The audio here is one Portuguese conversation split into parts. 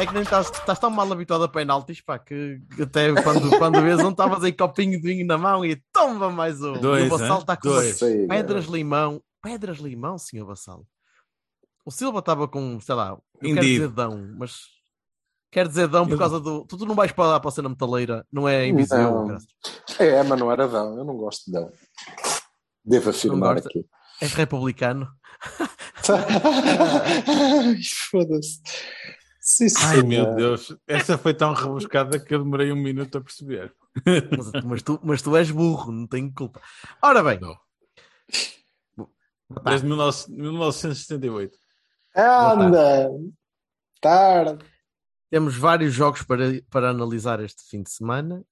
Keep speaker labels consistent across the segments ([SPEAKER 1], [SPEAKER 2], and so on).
[SPEAKER 1] É
[SPEAKER 2] que nem estás, estás tão mal habituado a penaltis, pá, que até quando, quando vês um, estavas aí copinho de vinho na mão e toma mais um.
[SPEAKER 3] Dois,
[SPEAKER 2] e o Vassal
[SPEAKER 3] hein?
[SPEAKER 2] está com
[SPEAKER 3] Dois.
[SPEAKER 2] umas pedras limão. Pedras limão, senhor Vassal. O Silva estava com, sei lá, eu quero dizer dão, mas quer dizer dão por
[SPEAKER 3] Eu-
[SPEAKER 2] causa do. Tu, tu não vais para lá para a cena metaleira, não é em Viseu,
[SPEAKER 4] Não.
[SPEAKER 2] graças.
[SPEAKER 4] É, mas não era Dão. Eu não gosto de Dão. Devo afirmar aqui.
[SPEAKER 2] És republicano.
[SPEAKER 4] Foda-se. Sim,
[SPEAKER 3] Ai meu
[SPEAKER 4] senhor.
[SPEAKER 3] Deus, essa foi tão rebuscada que eu demorei um minuto a perceber.
[SPEAKER 2] Mas, mas tu, mas tu és burro, não tenho culpa. Ora bem,
[SPEAKER 3] Não. Desde 19- 1978.
[SPEAKER 4] Anda! Tarde.
[SPEAKER 2] temos vários jogos para, para analisar este fim de semana.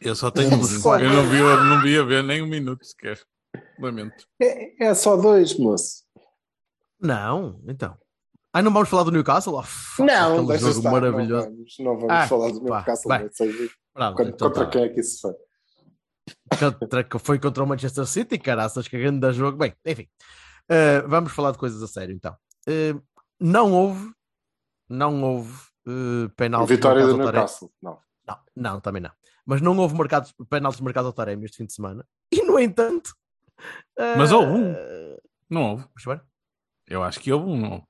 [SPEAKER 3] Eu só tenho um.
[SPEAKER 2] Só-
[SPEAKER 3] Eu não vi, eu não vi a ver nem um minuto sequer. Lamento.
[SPEAKER 4] É, é só dois, moço.
[SPEAKER 2] Não, então. Ah, não vamos falar do Newcastle? Oh, fuck,
[SPEAKER 4] Não, deixa
[SPEAKER 2] jogo
[SPEAKER 4] estar.
[SPEAKER 2] maravilhoso.
[SPEAKER 4] Não vamos, não vamos
[SPEAKER 2] Ah,
[SPEAKER 4] falar do
[SPEAKER 2] pá, vai.
[SPEAKER 4] não sei
[SPEAKER 2] Pronto,
[SPEAKER 4] Contra,
[SPEAKER 2] então
[SPEAKER 4] contra
[SPEAKER 2] tá.
[SPEAKER 4] quem é que isso foi?
[SPEAKER 2] Contra- que foi contra o Manchester City, caraças, que grande jogo. Bem, enfim, Uh, vamos falar de coisas a sério então. Uh, não houve, não houve uh, penaltis.
[SPEAKER 4] Vitória do. Newcastle. Não.
[SPEAKER 2] Não, não, também não. Mas não houve marcados, penaltis marcados ao Taremi este fim de semana. E no entanto. uh,
[SPEAKER 3] Mas houve um. Não houve. Eu acho que houve um. Não.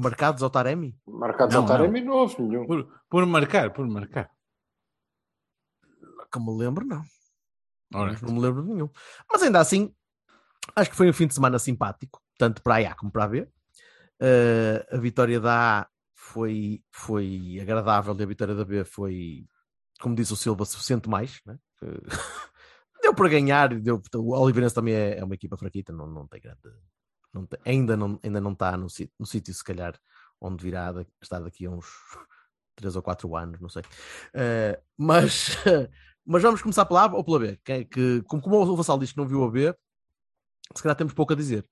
[SPEAKER 2] Marcados ao Taremi?
[SPEAKER 4] Marcados
[SPEAKER 3] Não,
[SPEAKER 4] ao Taremi não houve nenhum.
[SPEAKER 3] Por, por marcar, por marcar.
[SPEAKER 2] Que me lembro, não.
[SPEAKER 3] Ora,
[SPEAKER 2] Não me lembro de nenhum. Mas ainda assim, acho que foi um fim de semana simpático, tanto para a A como para a B. Eh, a vitória da A foi, foi agradável e a vitória da B foi, como disse o Silva, suficiente mais. Né? Que- deu para ganhar. e Deu, o Oliveirense também é, é uma equipa fraquita, não, não tem grande. Não ainda, não, ainda não está no, no sítio, se calhar, onde virá da- estar daqui a uns 3 ou 4 anos, não sei. Eh, mas. Mas vamos começar pela A ou pela B? Que, que, como, como o Vassal diz que não viu a B, se calhar temos pouco a dizer.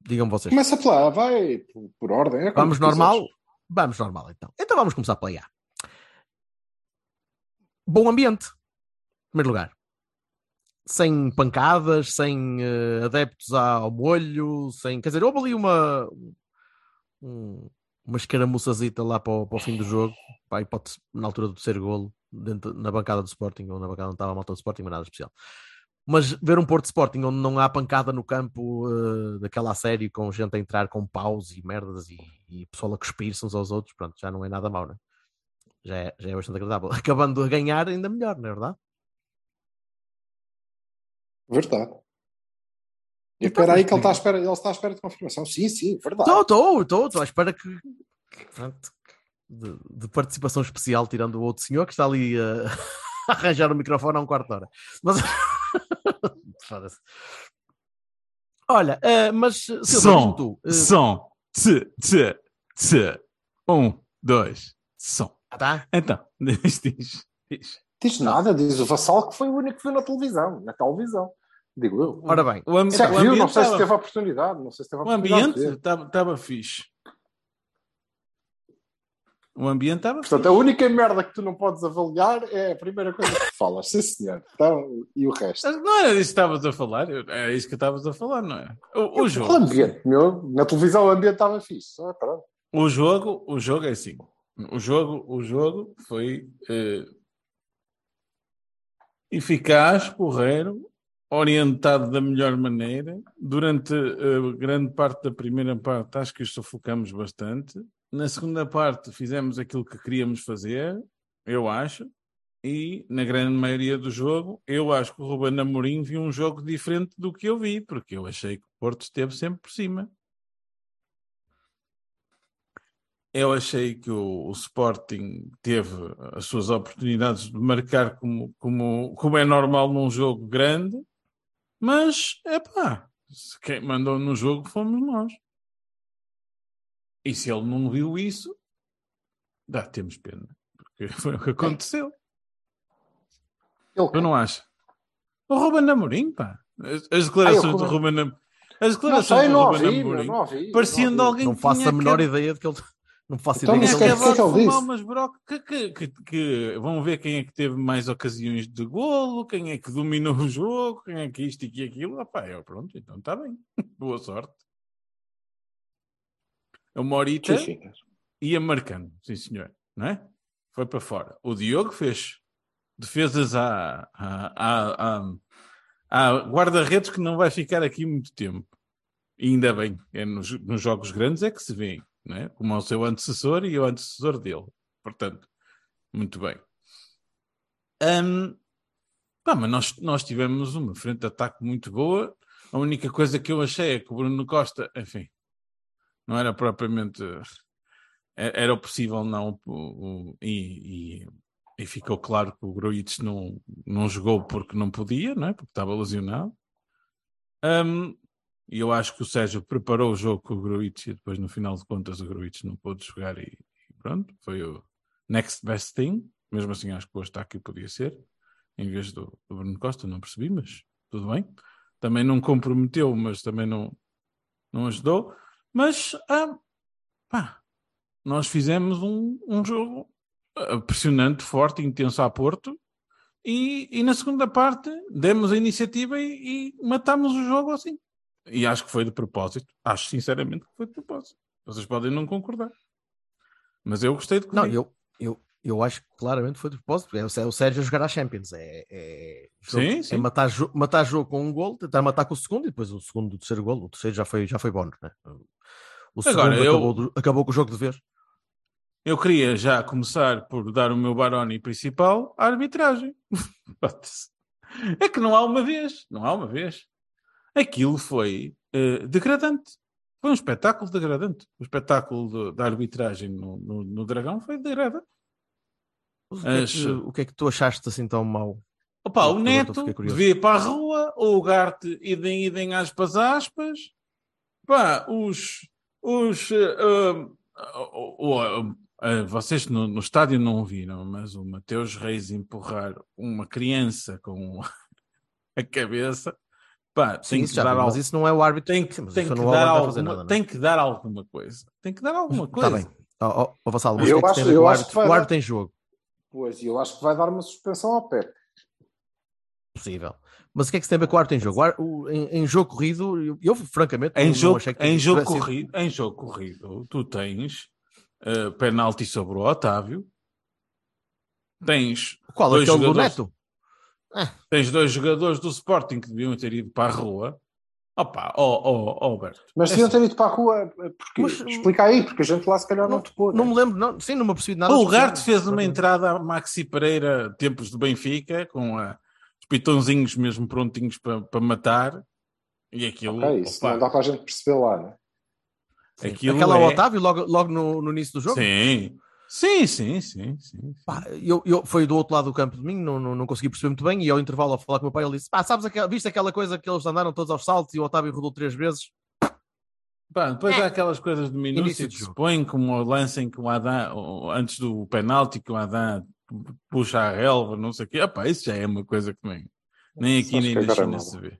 [SPEAKER 2] Digam vocês.
[SPEAKER 4] Começa pela A, vai por, por ordem. é
[SPEAKER 2] vamos normal?
[SPEAKER 4] quiseres.
[SPEAKER 2] Vamos normal então. Então vamos começar pela A. Bom ambiente. Em primeiro lugar. Sem pancadas, sem eh, adeptos ao molho, sem. Quer dizer, houve ali uma. um- uma escaramuçazita lá para o, para o fim do jogo, pá, hipótese, na altura do terceiro golo, dentro, na bancada do Sporting, ou na bancada onde estava a malta do Sporting, mas nada especial. Mas ver um Porto Sporting onde não há pancada no campo eh, daquela série com gente a entrar com paus e merdas e, e pessoal a cuspir-se uns aos outros, pronto, já não é nada mau, né? Já é, já é bastante agradável. Acabando a ganhar, ainda melhor, não é verdade?
[SPEAKER 4] Verdade. E
[SPEAKER 2] Então,
[SPEAKER 4] espera aí que ele está à espera, ele está à espera de confirmação. Sim, sim, verdade.
[SPEAKER 2] Estou, estou, estou, estou à espera que. pronto, de, de participação especial, tirando o outro senhor que está ali a, a arranjar o microfone há um quarto de hora. Mas. Foda-se. Olha, eh, mas.
[SPEAKER 3] Som,
[SPEAKER 2] tu. eh,
[SPEAKER 3] som, tse, tse, tse. Um, dois, som.
[SPEAKER 2] ah, tá?
[SPEAKER 3] Então, diz, diz, diz.
[SPEAKER 4] Nada, diz o Vassal que foi o único que viu na televisão. Na televisão. Digo eu.
[SPEAKER 2] Ora bem,
[SPEAKER 3] O, ambi
[SPEAKER 4] Se é
[SPEAKER 3] o ambiente
[SPEAKER 4] não sei se
[SPEAKER 3] estava-
[SPEAKER 4] teve a oportunidade. Não sei se teve a
[SPEAKER 3] o
[SPEAKER 4] oportunidade. de
[SPEAKER 3] ambiente estava estava fixe. O ambiente estava
[SPEAKER 4] Portanto, a única merda que tu não podes avaliar é a primeira coisa que falas. Sim, senhor. Então, e o resto?
[SPEAKER 3] Não era disso que estavas a falar, é isso que estavas a falar, não é? O, o
[SPEAKER 4] O
[SPEAKER 3] jogo,
[SPEAKER 4] ambiente, meu. Na televisão o ambiente estava fixe. Ah,
[SPEAKER 3] o jogo, o jogo é assim. O jogo, o jogo foi eh, eficaz, porreiro, orientado da melhor maneira. Durante eh, grande parte da primeira parte, acho que o sufocamos bastante. Na segunda parte, fizemos aquilo que queríamos fazer, eu acho. E na grande maioria do jogo, eu acho que o Ruben Amorim viu um jogo diferente do que eu vi, porque eu achei que o Porto esteve sempre por cima. Eu achei que o, o Sporting teve as suas oportunidades de marcar como, como, como é normal num jogo grande Mas, é pá, quem mandou no jogo fomos nós. E se ele não viu isso, dá, temos pena. Porque foi o que aconteceu. Eu não acho. O Ruben Amorim, pá. As, as declarações
[SPEAKER 4] Ah, eu-
[SPEAKER 3] do Ruben Amorim. As
[SPEAKER 4] não
[SPEAKER 3] declarações
[SPEAKER 4] sei,
[SPEAKER 3] do
[SPEAKER 4] não
[SPEAKER 3] Ruben
[SPEAKER 4] ouvi, meu,
[SPEAKER 3] Amorim
[SPEAKER 4] não ouvi.
[SPEAKER 3] pareciam de
[SPEAKER 4] não ouvi.
[SPEAKER 3] alguém
[SPEAKER 2] Não
[SPEAKER 3] que
[SPEAKER 2] faço
[SPEAKER 3] tinha
[SPEAKER 2] a menor
[SPEAKER 3] acab-
[SPEAKER 2] ideia de que ele. Não faço
[SPEAKER 4] Então,
[SPEAKER 2] ideia
[SPEAKER 4] mas que é que-
[SPEAKER 2] que
[SPEAKER 4] o que é que
[SPEAKER 3] fumar umas que, que, que, que vão ver quem é que teve mais ocasiões de golo, quem é que dominou o jogo, quem é que isto e que aquilo. Pá, eu, pronto, então está bem. Boa sorte. O Morita ia marcando, sim senhor, não é? Foi para fora. O Diogo fez defesas à, à, à, à, à guarda-redes que não vai ficar aqui muito tempo. E ainda bem, é nos, nos jogos grandes é que se vê, é? Como é o seu antecessor e o antecessor dele. Portanto, muito bem. Hum, pá, mas nós, nós tivemos uma frente de ataque muito boa. A única coisa que eu achei é que o Bruno Costa, enfim, não era propriamente. é- Era possível, não. e, e, e ficou claro que o Gruitch não, não jogou porque não podia, não é? Porque estava lesionado. Hum, e eu acho que o Sérgio preparou o jogo com o Gruitch e depois, no final de contas, o Gruitch não pôde jogar e, e pronto, foi o next best thing. Mesmo assim, acho que o Eustáquio podia ser, em vez do, do Bruno Costa, não percebi, mas tudo bem. Também não comprometeu, mas também não, não ajudou. Mas, ah, pá, nós fizemos um, um jogo pressionante, forte, intenso a Porto. E, e na segunda parte demos a iniciativa e, e matámos o jogo assim. E acho que foi de propósito. Acho sinceramente que foi de propósito. Vocês podem não concordar. Mas eu gostei de
[SPEAKER 2] Não, eu, eu, eu acho que claramente foi de propósito. É o, é Sérgio a jogar à Champions. É, é, jogo-
[SPEAKER 3] Sim,
[SPEAKER 2] é
[SPEAKER 3] sim.
[SPEAKER 2] matar, jo- matar jogo com um gol, tentar matar com o segundo e depois o segundo, o terceiro gol. O terceiro já foi, já foi bónus, né? O segundo
[SPEAKER 3] Agora, eu-
[SPEAKER 2] acabou, acabou com o jogo de vez.
[SPEAKER 3] Eu queria já começar por dar o meu Baroni principal à arbitragem. É que não há uma vez, não há uma vez. Aquilo foi eh, degradante. Foi um espetáculo degradante. O espetáculo da arbitragem no, no- no Dragão foi degradante.
[SPEAKER 2] O, que é
[SPEAKER 3] As-
[SPEAKER 2] que, o que é que tu achaste assim tão mau?
[SPEAKER 3] Opa, o Neto devia ir para a rua, ou o Garte idem, idem aspas, aspas. Pá, os... os o- ah, ah, vocês no, no estádio não viram, mas o Mateus Reis empurrar uma criança com a cabeça, pá,
[SPEAKER 2] Sim,
[SPEAKER 3] tem
[SPEAKER 2] isso
[SPEAKER 3] que dar
[SPEAKER 2] vi, mas
[SPEAKER 3] algo.
[SPEAKER 2] isso não é o árbitro.
[SPEAKER 3] Tem,
[SPEAKER 2] mas
[SPEAKER 3] tem que
[SPEAKER 2] é o
[SPEAKER 3] dar
[SPEAKER 2] fazer
[SPEAKER 3] alguma,
[SPEAKER 2] nada, é?
[SPEAKER 3] tem que dar alguma coisa. Tem que dar alguma coisa.
[SPEAKER 2] Está bem. Ó, ó, Vassalo, mas
[SPEAKER 4] Eu
[SPEAKER 2] o que é que
[SPEAKER 4] acho-
[SPEAKER 2] tem a ver
[SPEAKER 4] eu
[SPEAKER 2] com o
[SPEAKER 4] acho que vai
[SPEAKER 2] O
[SPEAKER 4] dar-
[SPEAKER 2] árbitro tem jogo.
[SPEAKER 4] Pois, e eu acho que vai dar uma suspensão ao Pepe.
[SPEAKER 2] Possível. Mas o que é que se tem a ver com o árbitro em jogo? O em, em jogo corrido, eu, eu, francamente
[SPEAKER 3] Em
[SPEAKER 2] não
[SPEAKER 3] jogo,
[SPEAKER 2] achei que
[SPEAKER 3] em, jogo corrido, em jogo corrido, tu tens uh, penalti sobre o Otávio, tens
[SPEAKER 2] Qual?
[SPEAKER 3] dois
[SPEAKER 2] Aquele do
[SPEAKER 3] jogadores-
[SPEAKER 2] Neto?
[SPEAKER 3] Tens dois jogadores do Sporting que deviam ter ido para a rua. Opa, ó, ó, ó, Alberto.
[SPEAKER 4] Mas
[SPEAKER 3] é
[SPEAKER 4] deviam
[SPEAKER 3] assim,
[SPEAKER 4] ter ido para a rua. Porquê?
[SPEAKER 2] Mas-
[SPEAKER 4] Explica aí, porque a gente lá se calhar não,
[SPEAKER 2] Não-
[SPEAKER 4] topou.
[SPEAKER 2] Não
[SPEAKER 4] né?
[SPEAKER 2] me lembro, não, sim, não me apercebi de nada.
[SPEAKER 3] O
[SPEAKER 2] especial.
[SPEAKER 3] Garte fez uma entrada a Maxi Pereira, tempos de Benfica, com a- os pitãozinhos mesmo prontinhos para, para matar. E aquilo.
[SPEAKER 4] Ok, isso
[SPEAKER 3] opa,
[SPEAKER 4] não dá para a gente perceber lá, né?
[SPEAKER 3] Aquilo
[SPEAKER 2] Aquela
[SPEAKER 3] é-
[SPEAKER 2] Otávio, logo, logo no, no início do jogo.
[SPEAKER 3] Sim. Sim, sim, sim, sim.
[SPEAKER 2] Pá, eu, eu, foi do outro lado do campo de mim, não, não, não consegui perceber muito bem. E ao intervalo, ao falar com o meu pai, ele disse: Pá, sabes, aquela, viste aquela coisa que eles andaram todos aos saltos e o Otávio rodou três vezes?
[SPEAKER 3] Pá, depois há aquelas coisas de minúcia que se põem, como o lance em que o Adam, antes do penalti, que o Adam puxa a relva, não sei o quê. Epá, isso já é uma coisa que nem, nem aqui nem na
[SPEAKER 4] é
[SPEAKER 3] China se vê.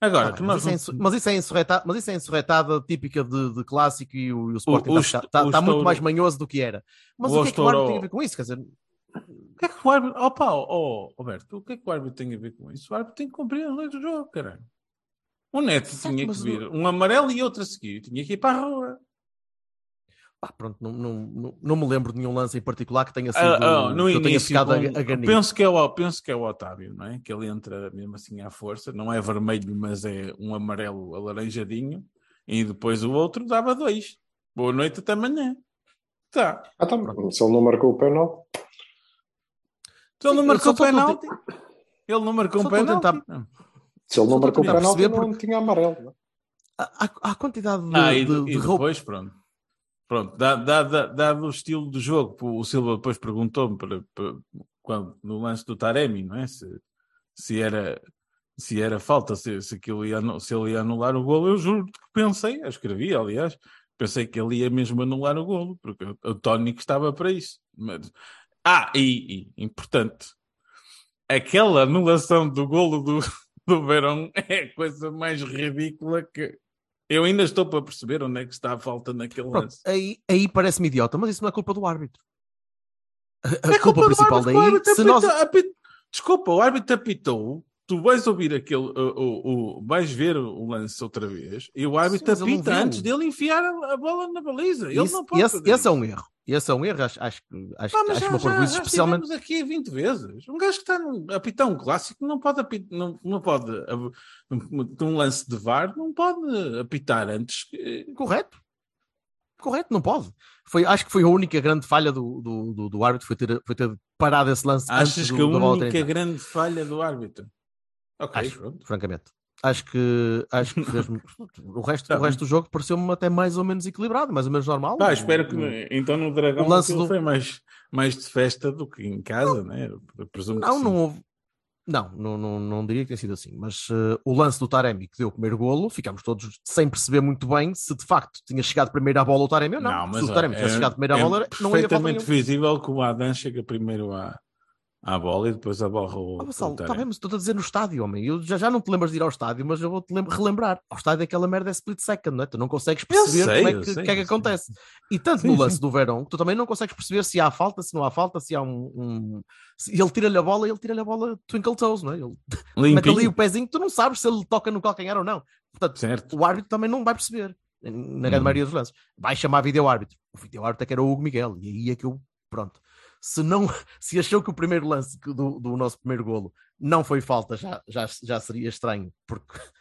[SPEAKER 3] Agora,
[SPEAKER 2] Ah, mas, isso é mas isso é ensorretada, mas isso é ensorretada típica de, de clássico e o, e o Sporting está,
[SPEAKER 3] est-
[SPEAKER 2] está-
[SPEAKER 3] o
[SPEAKER 2] está muito mais manhoso do que era. Mas
[SPEAKER 3] o
[SPEAKER 2] o que é que o árbitro tem a ver com isso? Quer dizer,
[SPEAKER 3] O que é que o árbitro. Opa, ó, Roberto, o que é que o árbitro tem a ver com isso? O árbitro tem que cumprir as leis do jogo, caralho. O Neto tinha que vir um amarelo e outro a seguir. Tinha que ir para a rua.
[SPEAKER 2] Pá, pronto, não, não, não, não me lembro de nenhum lance em particular que tenha sido
[SPEAKER 3] Ah, ah, no
[SPEAKER 2] que eu tenha
[SPEAKER 3] início,
[SPEAKER 2] ficado a,
[SPEAKER 3] com-
[SPEAKER 2] a ganir.
[SPEAKER 3] penso, que é o, penso que é o Otávio, não é? Que ele entra mesmo assim à força, não é vermelho, mas é um amarelo alaranjadinho, e depois o outro dava dois. Boa noite até amanhã. Tá.
[SPEAKER 4] Ah, tá, se ele não marcou o penal,
[SPEAKER 3] Então ele não marcou
[SPEAKER 2] a
[SPEAKER 3] penalti. Ele não marcou
[SPEAKER 2] a
[SPEAKER 3] penalti.
[SPEAKER 2] tentar-
[SPEAKER 4] se ele não marcou o
[SPEAKER 2] a
[SPEAKER 4] penal,
[SPEAKER 2] perceber
[SPEAKER 4] não tinha amarelo. né?
[SPEAKER 2] Há, há- há quantidade de,
[SPEAKER 3] Ah, e,
[SPEAKER 2] de,
[SPEAKER 3] de-
[SPEAKER 2] de
[SPEAKER 3] e
[SPEAKER 2] roupa.
[SPEAKER 3] depois, pronto. Pronto, dado, o estilo do jogo, o Silva depois perguntou-me no lance do Taremi, não é? Se, se era se era falta, se, se, aquilo ia, se ele ia anular o golo, eu juro que pensei, eu escrevi, aliás, pensei que ele ia mesmo anular o golo, porque o, o Tónico estava para isso. Mas- ah, e, e, importante, aquela anulação do golo do, do Verão é a coisa mais ridícula que eu ainda estou para perceber onde é que está a falta naquele
[SPEAKER 2] Pronto,
[SPEAKER 3] lance.
[SPEAKER 2] aí, aí parece-me idiota, mas isso não é culpa do árbitro. A, a
[SPEAKER 3] É
[SPEAKER 2] culpa,
[SPEAKER 3] do
[SPEAKER 2] principal
[SPEAKER 3] árbitro,
[SPEAKER 2] daí,
[SPEAKER 3] árbitro
[SPEAKER 2] se nós,
[SPEAKER 3] apita- apita- Desculpa, o árbitro apitou. Tu vais ouvir aquele, o, o, vais ver o lance outra vez e o árbitro apita antes dele enfiar a, bola na baliza. Ele
[SPEAKER 2] Isso-
[SPEAKER 3] não pode
[SPEAKER 2] esse, esse é um erro. Esse é um erro, acho, acho, que- acho,
[SPEAKER 3] mas
[SPEAKER 2] acho
[SPEAKER 3] já,
[SPEAKER 2] uma
[SPEAKER 3] já, já
[SPEAKER 2] especialmente.
[SPEAKER 3] estivemos aqui 20 vezes. Um gajo que está a apitar um clássico não pode apitar, não, não pode, um lance de VAR, não pode apitar antes.
[SPEAKER 2] Correto. Correto, não pode. Foi, acho que foi a única grande falha do, do, do, do árbitro, foi ter, foi ter parado esse lance
[SPEAKER 3] Achas
[SPEAKER 2] antes do,
[SPEAKER 3] que a única grande falha do árbitro? Ok,
[SPEAKER 2] Acho,
[SPEAKER 3] pronto.
[SPEAKER 2] francamente. Acho que, acho que o resto,
[SPEAKER 3] Tá
[SPEAKER 2] o resto do jogo pareceu-me até mais ou menos equilibrado, mais ou menos normal.
[SPEAKER 3] Pá, espero que então no Dragão
[SPEAKER 2] o lance do-
[SPEAKER 3] foi mais, mais de festa do que em casa, né? Eu presumo
[SPEAKER 2] Não, não houve. Não, não, não, não diria que tenha sido assim, mas eh, o lance do Taremi que deu o primeiro golo, ficámos todos sem perceber muito bem se de facto tinha chegado primeiro à bola o Taremi ou não. se o Taremi tivesse chegado primeiro à
[SPEAKER 3] é
[SPEAKER 2] bola, não ia faltar
[SPEAKER 3] perfeitamente visível que o Adam chega primeiro à, à bola e depois a bola rolou.
[SPEAKER 2] Ah,
[SPEAKER 3] Taremi.
[SPEAKER 2] bem, mas estou a dizer no estádio, homem. Eu já, já não te lembras de ir ao estádio, mas eu vou-te lem- relembrar. Ao estádio aquela merda é split second, não é? Tu não consegues perceber
[SPEAKER 3] sei,
[SPEAKER 2] como é que,
[SPEAKER 3] sei,
[SPEAKER 2] que é que acontece. E tanto
[SPEAKER 3] Sim,
[SPEAKER 2] no lance
[SPEAKER 3] sim.
[SPEAKER 2] do Verão, tu também não consegues perceber se há falta, se não há falta, se há um. um- se ele tira-lhe a bola, ele tira-lhe a bola twinkle toes, não é? Ele mete ali o pezinho, tu não sabes se ele toca no calcanhar ou não. Portanto,
[SPEAKER 3] Certo.
[SPEAKER 2] o árbitro também não vai perceber, na grande
[SPEAKER 3] Hum.
[SPEAKER 2] maioria dos lances. Vai chamar vídeo árbitro. O vídeo árbitro é que era o Hugo Miguel, e aí é que eu, pronto. Se não, se achou que o primeiro lance do, do nosso primeiro golo não foi falta, já, já, já seria estranho, porque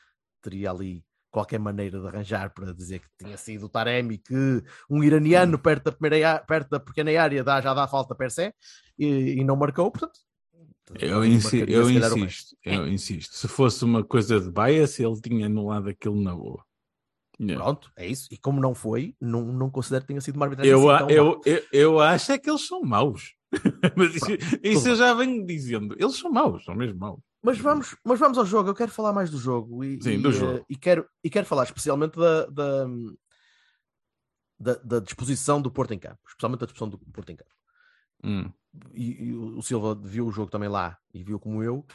[SPEAKER 2] teria ali qualquer maneira de arranjar para dizer que tinha sido o Taremi, que um iraniano perto da, primeira, perto da pequena área dá, já dá falta per se, e, e não marcou, portanto.
[SPEAKER 3] Eu, insi- eu insisto, eu insisto. Se fosse uma coisa de bias, ele tinha anulado aquilo na boa. Yeah.
[SPEAKER 2] Pronto, é isso. E como não foi, não, não considero que tenha sido uma arbitragem
[SPEAKER 3] Eu,
[SPEAKER 2] assim
[SPEAKER 3] eu, eu, eu acho é que eles são maus. Mas isso, isso eu já venho dizendo. Eles são maus, são mesmo maus.
[SPEAKER 2] Mas vamos, mas vamos ao jogo. Eu quero falar mais do jogo e,
[SPEAKER 3] Sim,
[SPEAKER 2] e,
[SPEAKER 3] do
[SPEAKER 2] eh,
[SPEAKER 3] jogo.
[SPEAKER 2] e quero, e quero falar especialmente da, da, da, da disposição do Porto em campo, especialmente da disposição do Porto em campo.
[SPEAKER 3] Hum.
[SPEAKER 2] E, e o Silva viu o jogo também lá e viu como eu,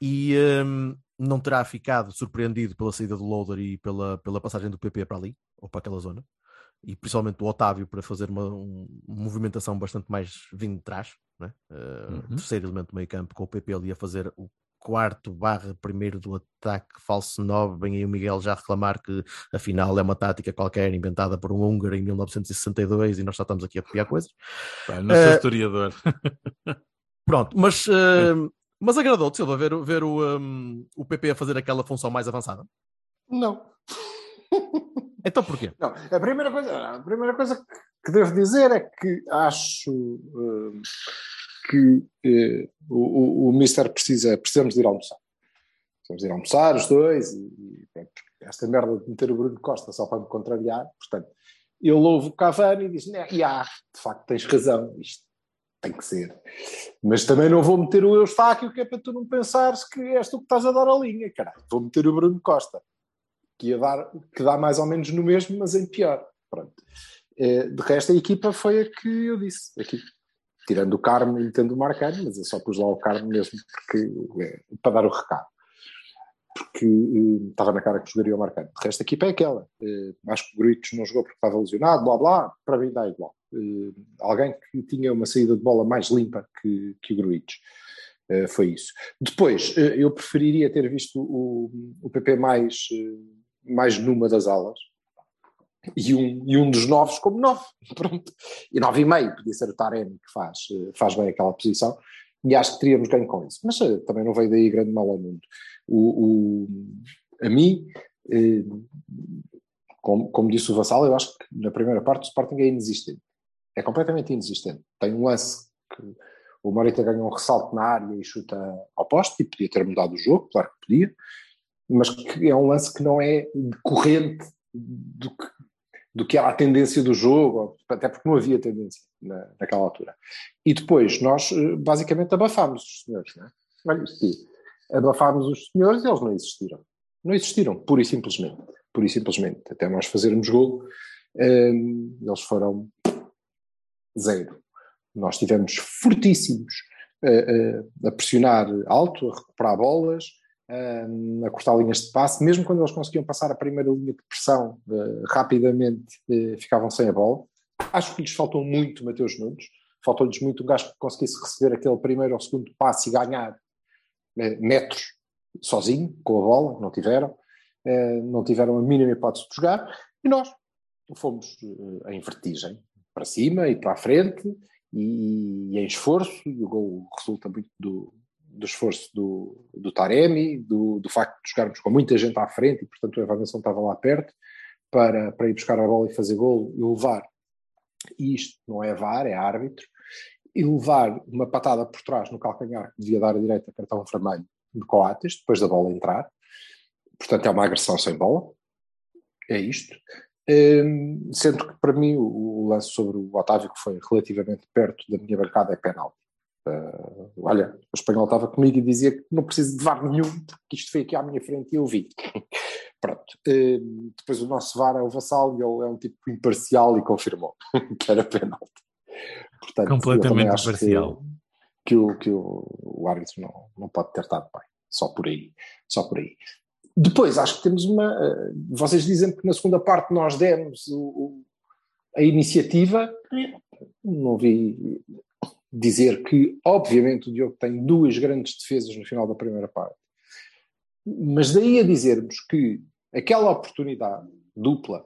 [SPEAKER 2] e hum, não terá ficado surpreendido pela saída do Loader e pela, pela passagem do PP para ali, ou para aquela zona, e principalmente do Otávio para fazer uma, um- uma movimentação bastante mais vindo de trás, né? Eh,
[SPEAKER 3] Uhum.
[SPEAKER 2] terceiro elemento do meio campo, com o PP ali a fazer o quarto barra primeiro do ataque falso 9, bem aí o Miguel já reclamar que afinal é uma tática qualquer inventada por um húngaro em 1962 e nós só estamos aqui a copiar coisas.
[SPEAKER 3] Não sou
[SPEAKER 2] Eh,
[SPEAKER 3] historiador.
[SPEAKER 2] Pronto, mas, eh, mas agradou-te, Silva, ver, o- ver o, um, o PP a fazer aquela função mais avançada?
[SPEAKER 4] Não.
[SPEAKER 2] Então porquê?
[SPEAKER 4] Não, a primeira coisa, a primeira coisa que, devo dizer é que acho hum, que eh, o, o, o Mister precisa, precisamos de ir almoçar. Precisamos de ir almoçar, os dois, e, e pronto, esta merda de meter o Bruno Costa só para me contrariar, portanto, ele ouve o Cavani e diz, "Né, e ah, de facto tens razão, isto tem que ser. Mas também não vou meter o Eustáquio, que é para tu não pensares que és tu que estás a dar a linha, caralho. Vou meter o Bruno Costa que, ia dar, que dá mais ou menos no mesmo, mas em pior. Pronto. Eh, de resto, a equipa foi a que eu disse. Aqui, tirando o Carmo e tendo o Marcano, mas eu só pus lá o Carmo mesmo porque, eh, para dar o recado. Porque eh, estava na cara que jogaria o Marcano. De resto, a equipa é aquela. Eh, acho que o Gruitos não jogou porque estava lesionado, blá blá. Para mim dá igual. Eh, alguém que tinha uma saída de bola mais limpa que, que o Gruitos. Eh, foi isso. Depois, eh, eu preferiria ter visto o, o PP mais, mais numa das alas e um, e um dos novos como nove. Pronto. E nove e meio, podia ser o Taremi que faz, faz bem aquela posição. E acho que teríamos ganho com isso. Mas também não veio daí grande mal ao mundo. O, o- a mim, eh, como, como disse o Vassal, eu acho que na primeira parte o Sporting é inexistente. É completamente inexistente. Tem um lance que o Morita ganha um ressalto na área e chuta ao poste, e podia ter mudado o jogo, claro que podia, mas que é um lance que não é decorrente do que, do que era a tendência do jogo, até porque não havia tendência na, naquela altura. E depois nós eh, basicamente abafámos os senhores, não é? Olha, abafámos os senhores e eles não existiram. Não existiram, pura e simplesmente. Pura e simplesmente. Até nós fazermos gol, hum, eles foram zero. Nós estivemos fortíssimos uh, uh, a pressionar alto, a recuperar bolas, uh, a cortar linhas de passe, mesmo quando eles conseguiam passar a primeira linha de pressão rapidamente, ficavam sem a bola. Acho que lhes faltou muito Mateus Nunes, faltou-lhes muito um gajo que conseguisse receber aquele primeiro ou segundo passe e ganhar metros sozinho, com a bola, não tiveram, não tiveram a mínima hipótese de jogar, e nós fomos em vertigem, para cima e para a frente, e, e em esforço, e o gol resulta muito do, do esforço do, do Taremi, do, do facto de jogarmos com muita gente à frente, e portanto o Evanilson estava lá perto, para, para ir buscar a bola e fazer gol e levar, isto não é VAR, é árbitro, e levar uma patada por trás no calcanhar que devia dar a direita cartão vermelho de Coates, depois da bola entrar. Portanto, é uma agressão sem bola. É isto. Um, sendo que para mim o, o, lance sobre o Otávio, que foi relativamente perto da minha bancada, é penalti. Uh, olha, o espanhol estava comigo e dizia que não preciso de VAR nenhum, porque isto foi aqui à minha frente e eu vi. Pronto. Uh, depois o nosso VAR é o vassal e ele é um tipo imparcial e confirmou que era penalti.
[SPEAKER 3] Portanto, Completamente imparcial.
[SPEAKER 4] Que, que, o, que o, o árbitro não, não pode ter estado bem. Só por aí. Só por aí. Depois, acho que temos uma. Uh, vocês dizem que na segunda parte nós demos o, o, a iniciativa. Não vi dizer que, obviamente, o Diogo tem duas grandes defesas no final da primeira parte. Mas daí a dizermos que aquela oportunidade dupla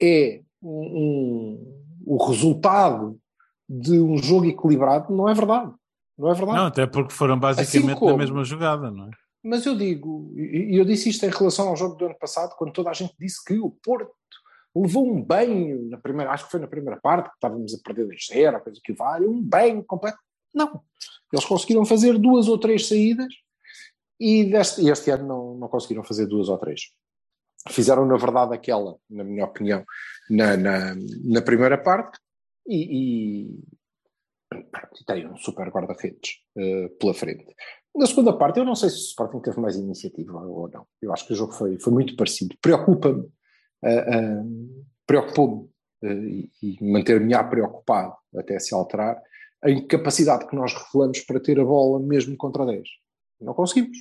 [SPEAKER 4] é um, um, o resultado de um jogo equilibrado, não é verdade. Não é verdade.
[SPEAKER 3] Não, até porque foram basicamente assim como, na mesma jogada, não é?
[SPEAKER 4] Mas eu digo, e eu disse isto em relação ao jogo do ano passado, quando toda a gente disse que o Porto levou um banho na primeira, acho que foi na primeira parte, que estávamos a perder 2-0, coisa que vale, um banho completo. Não. Eles conseguiram fazer duas ou três saídas e deste, este ano não, não conseguiram fazer duas ou três. Fizeram, na verdade, aquela, na minha opinião, na, na, na primeira parte e, e, e um super guarda-redes uh, pela frente. Na segunda parte, eu não sei se o Sporting teve mais iniciativa ou não. Eu acho que o jogo foi, foi muito parecido. Preocupa-me, uh, uh, preocupou-me uh, e, e manter-me a preocupado até se alterar a incapacidade que nós revelamos para ter a bola mesmo contra 10. Não conseguimos.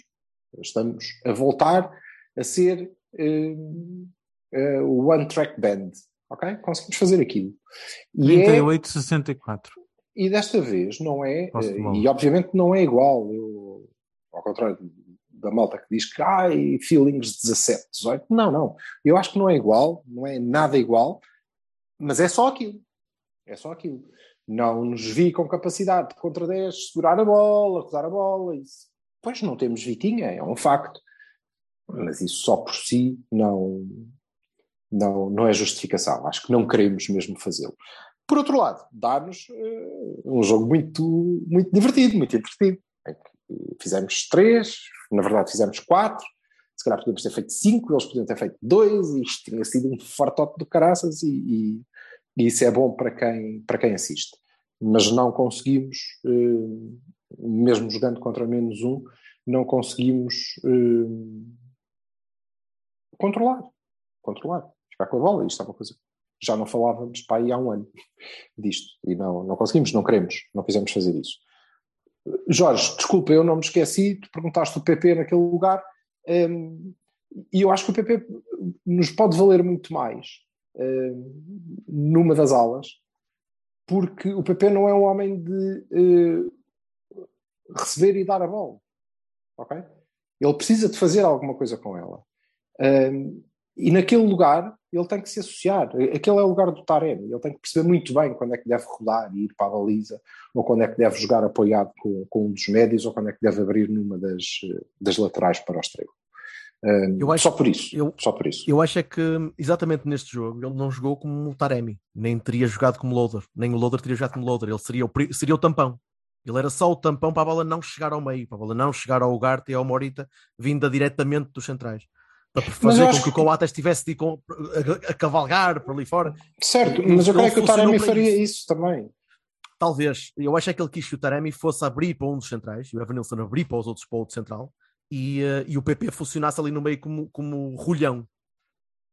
[SPEAKER 4] Estamos a voltar a ser o One Track Band. Ok? Conseguimos fazer aquilo.
[SPEAKER 3] E 38, é, 64.
[SPEAKER 4] E desta vez não é, e obviamente não é igual. Eu, ao contrário da malta que diz que ai, feelings 17, 18. Não, não. Eu acho que não é igual, não é nada igual, mas é só aquilo. É só aquilo. Não nos vi com capacidade de contra 10 segurar a bola, rodar a bola. Isso. Pois não temos Vitinha, é um facto. Mas isso só por si não, não, não é justificação. Acho que não queremos mesmo fazê-lo. Por outro lado, dá-nos uh, um jogo muito, muito divertido, muito entretido, fizemos três, na verdade fizemos quatro, se calhar podíamos ter feito cinco, eles podiam ter feito dois, e isto tinha sido um fartote do caraças, e, e, e, isso é bom para quem, para quem assiste. Mas não conseguimos, eh, mesmo jogando contra menos um, não conseguimos eh, controlar, controlar, ficar com a bola, isto é uma coisa já não falávamos para aí há um ano disto, e não, não conseguimos, não queremos, não quisemos fazer isso. Jorge, desculpa, eu não me esqueci, tu perguntaste o PP naquele lugar, um, e eu acho que o PP nos pode valer muito mais um, numa das alas, porque o PP não é um homem de uh, receber e dar a bola, ok? Ele precisa de fazer alguma coisa com ela. Um, e naquele lugar ele tem que se associar. Aquele é o lugar do Taremi. Ele tem que perceber muito bem quando é que deve rodar e ir para a baliza, ou quando é que deve jogar apoiado com, com um dos médios, ou quando é que deve abrir numa das, das laterais para o extremo. Um, acho, só por isso.
[SPEAKER 2] Eu,
[SPEAKER 4] só por isso.
[SPEAKER 2] Eu acho é que exatamente neste jogo ele não jogou como o Taremi, nem teria jogado como Loader, nem o Loader teria jogado como Loader. Ele seria o, seria o tampão. Ele era só o tampão para a bola não chegar ao meio, para a bola não chegar ao Ugarte e ao Morita, vinda diretamente dos centrais para fazer com que, o Coates estivesse de, com, a, a, cavalgar por ali fora.
[SPEAKER 4] Certo, mas eu creio que o Taremi faria isso. isso. também.
[SPEAKER 2] Talvez. Eu acho é que ele quis que o Taremi fosse abrir para um dos centrais e o Evanilson abrir para os outros para o outro central e, eh, e o PP funcionasse ali no meio como, como rolhão.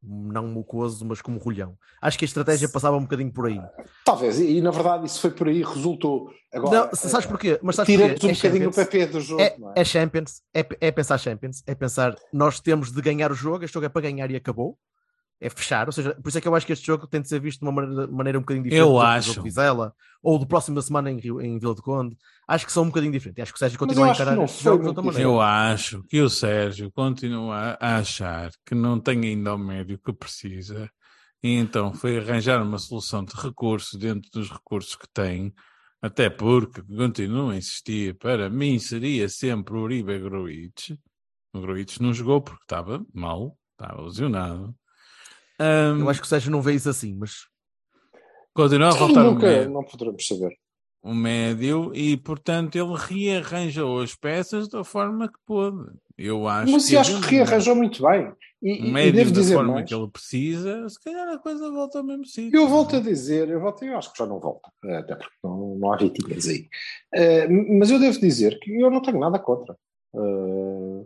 [SPEAKER 2] Não mucoso, mas como rolhão. Acho que a estratégia passava um bocadinho por aí.
[SPEAKER 4] Talvez, e, e na verdade isso foi por aí, resultou. Agora,
[SPEAKER 2] não, sabes porquê? Mas sabes
[SPEAKER 4] Tira-te
[SPEAKER 2] porquê?
[SPEAKER 4] um
[SPEAKER 2] É
[SPEAKER 4] bocadinho o. PP do jogo,
[SPEAKER 2] É,
[SPEAKER 4] é?
[SPEAKER 2] é Champions, é, é pensar Champions, é pensar nós temos de ganhar o jogo, este jogo é para ganhar e acabou, é fechar, ou seja, por isso é que eu acho que este jogo tem de ser visto de uma maneira, maneira um bocadinho diferente
[SPEAKER 3] Eu
[SPEAKER 2] do jogo
[SPEAKER 3] acho.
[SPEAKER 2] de Vizela, ou do próximo semana em, Rio- em Vila de Conde, acho que são um bocadinho diferentes, acho que o Sérgio continua a encarar
[SPEAKER 4] foi
[SPEAKER 2] jogos de outra maneira.
[SPEAKER 3] Eu acho que o Sérgio continua a achar que não tem ainda o médio que precisa e então foi arranjar uma solução de recurso dentro dos recursos que tem, até porque continuo a insistir, para mim seria sempre o Uribe Gruitch. O Gruitch não jogou porque estava mal, estava lesionado. Ahm,
[SPEAKER 2] Eu acho que o Sérgio não vê isso assim, mas
[SPEAKER 3] continua a faltar o
[SPEAKER 4] Nunca,
[SPEAKER 3] médio.
[SPEAKER 4] não poderemos saber.
[SPEAKER 3] o médio e, portanto, ele rearranjou as peças da forma que pôde. Eu acho
[SPEAKER 4] Mas
[SPEAKER 3] que
[SPEAKER 4] eu acho que rearranjou muito bem. E,
[SPEAKER 3] um
[SPEAKER 4] e- e
[SPEAKER 3] médio
[SPEAKER 4] devo
[SPEAKER 3] da
[SPEAKER 4] dizer
[SPEAKER 3] forma
[SPEAKER 4] mais.
[SPEAKER 3] que ele precisa, se calhar a coisa volta ao mesmo sítio.
[SPEAKER 4] Eu volto a dizer, eu, volto, eu acho que já não volta, até porque não, não há vitinhas aí. Eh, mas eu devo dizer que eu não tenho nada contra. Eh,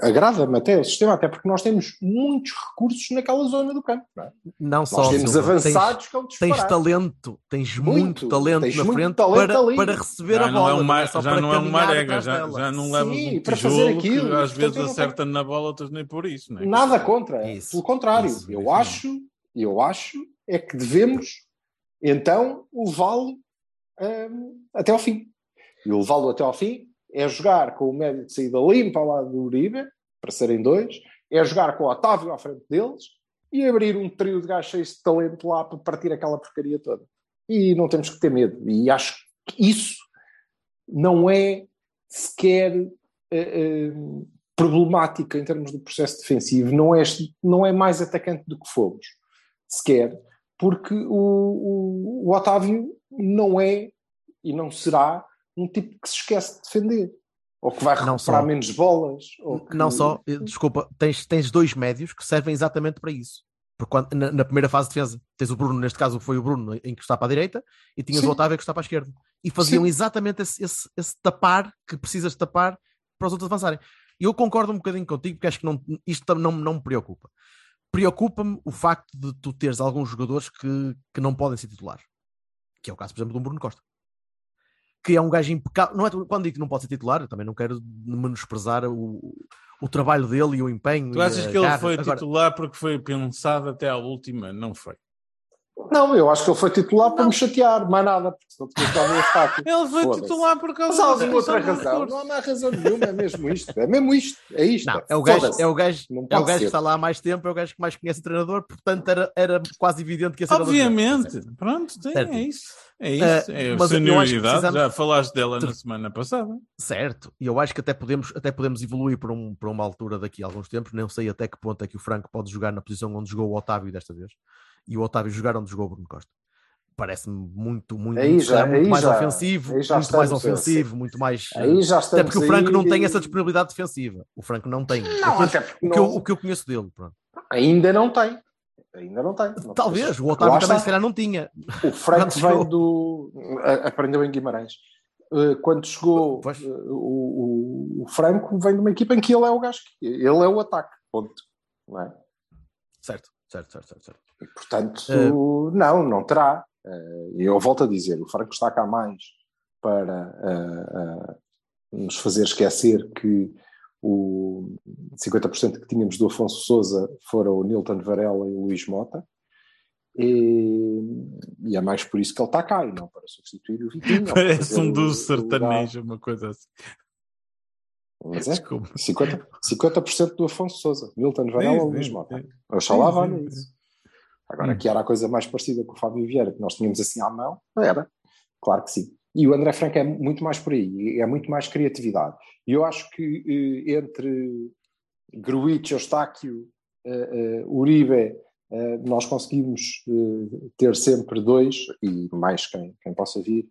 [SPEAKER 4] Agrada-me até o sistema, até porque nós temos muitos recursos naquela zona do campo. Não é?
[SPEAKER 2] não só
[SPEAKER 4] Nós temos
[SPEAKER 2] Silva,
[SPEAKER 4] avançados que é um
[SPEAKER 2] Tens, tens talento, tens muito,
[SPEAKER 4] Muito,
[SPEAKER 2] talento
[SPEAKER 4] tens
[SPEAKER 2] na
[SPEAKER 4] muito
[SPEAKER 2] frente
[SPEAKER 4] talento
[SPEAKER 2] para, para receber
[SPEAKER 3] já
[SPEAKER 2] a
[SPEAKER 3] não
[SPEAKER 2] bola,
[SPEAKER 3] é um,
[SPEAKER 2] não é só
[SPEAKER 3] já
[SPEAKER 2] para
[SPEAKER 3] não é um marega,
[SPEAKER 2] atrás
[SPEAKER 3] já, já não
[SPEAKER 4] Sim,
[SPEAKER 3] levas um
[SPEAKER 4] para fazer aquilo,
[SPEAKER 3] que às vezes
[SPEAKER 4] não
[SPEAKER 3] acerta na bola, outras nem por isso. Não é?
[SPEAKER 4] Nada contra,
[SPEAKER 2] Isso,
[SPEAKER 4] pelo contrário.
[SPEAKER 2] isso,
[SPEAKER 4] eu
[SPEAKER 2] isso.
[SPEAKER 4] acho, eu acho é que devemos então levá-lo hum, até ao fim. E o levá-lo até ao fim é jogar com o médio de saída limpa ao lado do Uribe, para serem dois, é jogar com o Otávio à frente deles e abrir um trio de gajos de talento lá para partir aquela porcaria toda. E não temos que ter medo. E acho que isso não é sequer eh, eh, problemática em termos do processo defensivo, não é, não é mais atacante do que fomos, sequer, porque o, o, o Otávio não é e não será um tipo que se esquece de defender, ou que vai recuperar menos bolas. Ou que...
[SPEAKER 2] Não só, desculpa, tens, tens dois médios que servem exatamente para isso. Porque quando- na, na primeira fase de defesa, tens o Bruno, neste caso foi o Bruno em que está para a direita, e tinhas
[SPEAKER 4] Sim.
[SPEAKER 2] o Otávio que está para a esquerda. E faziam
[SPEAKER 4] Sim.
[SPEAKER 2] exatamente esse, esse- esse tapar que precisas de tapar para os outros avançarem. E eu concordo um bocadinho contigo, porque acho que não, isto não, não me preocupa. Preocupa-me o facto de tu teres alguns jogadores que, que não podem ser titulares. Que é o caso, por exemplo, de um Bruno Costa. Que é um gajo impecável. Não é, quando digo que não pode ser titular, eu também não quero menosprezar o, o trabalho dele e o empenho.
[SPEAKER 3] Tu achas que ele
[SPEAKER 2] garra.
[SPEAKER 3] foi
[SPEAKER 2] Agora,
[SPEAKER 3] titular porque foi pensado até à última? Não foi.
[SPEAKER 4] Não, eu acho que ele foi titular para me chatear, mais nada, porque senão tinha que dar o estátua.
[SPEAKER 3] Ele foi titular por causa
[SPEAKER 4] Mas há outra razão? Não há mais razão nenhuma, é mesmo isto. É mesmo isto. É isto.
[SPEAKER 2] Não, é o gajo, é o gajo,
[SPEAKER 4] Não
[SPEAKER 2] é o gajo que está lá há mais tempo, é o gajo que mais conhece o treinador, portanto era, era quase evidente que ia ser.
[SPEAKER 3] Obviamente. Pronto, sim,
[SPEAKER 2] Certo.
[SPEAKER 3] é isso. É isso.
[SPEAKER 2] Eh,
[SPEAKER 3] é a
[SPEAKER 2] mas eu acho que
[SPEAKER 3] senioridade.
[SPEAKER 2] precisamos-
[SPEAKER 3] Já falaste dela na semana passada.
[SPEAKER 2] Certo, e eu acho que até podemos, até podemos evoluir para, um, para uma altura daqui a alguns tempos. Não sei até que ponto é que o Franco pode jogar na posição onde jogou o Otávio desta vez e o Otávio jogar onde jogou o Bruno Costa. Parece-me muito, muito,
[SPEAKER 4] Aí já-
[SPEAKER 2] muito
[SPEAKER 4] aí
[SPEAKER 2] mais
[SPEAKER 4] já-
[SPEAKER 2] ofensivo, muito mais
[SPEAKER 4] estamos
[SPEAKER 2] ofensivo, muito mais.
[SPEAKER 4] Aí já
[SPEAKER 2] até porque o Franco não
[SPEAKER 4] aí-
[SPEAKER 2] tem essa disponibilidade defensiva. O Franco não tem.
[SPEAKER 4] Não,
[SPEAKER 2] Aquilo-
[SPEAKER 4] até porque
[SPEAKER 2] o, que eu,
[SPEAKER 4] não-
[SPEAKER 2] o que eu conheço dele. pronto.
[SPEAKER 4] Ainda não tem. Ainda não tem. Não-
[SPEAKER 2] Talvez, o
[SPEAKER 4] Lá
[SPEAKER 2] Otávio também
[SPEAKER 4] está.
[SPEAKER 2] se calhar não tinha.
[SPEAKER 4] O Franco vem do. Aprendeu em Guimarães. Uh, Quando chegou uh, o, o- o Franco, vem de uma equipa em que ele é o gajo. Ele é o ataque. Ponto. Não é?
[SPEAKER 2] Certo, certo, certo, certo. certo.
[SPEAKER 4] E, portanto,
[SPEAKER 2] Eh.
[SPEAKER 4] não, não terá. Eh, E eu volto a dizer: o Franco está cá mais para eh, nos fazer esquecer que o 50% que tínhamos do Afonso Souza foram o Nilton Varela e o Luís Mota. E, e é mais por isso que ele está cá e não para substituir o Vitinho.
[SPEAKER 3] Parece um
[SPEAKER 4] o-
[SPEAKER 3] dos
[SPEAKER 4] o
[SPEAKER 3] sertanejo, uma coisa assim.
[SPEAKER 4] Mas é,
[SPEAKER 3] Desculpa.
[SPEAKER 4] 50%, 50% do Afonso Souza, Nilton Varela ou Luís Mota. Oxalá valha
[SPEAKER 3] sim,
[SPEAKER 4] isso. Agora,
[SPEAKER 3] Hum.
[SPEAKER 4] que era a coisa mais parecida com o Fábio Vieira, que nós tínhamos assim à mão, era. Claro que sim. E o André Franco é muito mais por aí, é muito mais criatividade. E eu acho que eh, entre Gruitch, Eustáquio, eh, eh, Uribe, nós conseguimos ter sempre dois, e mais quem, quem possa vir,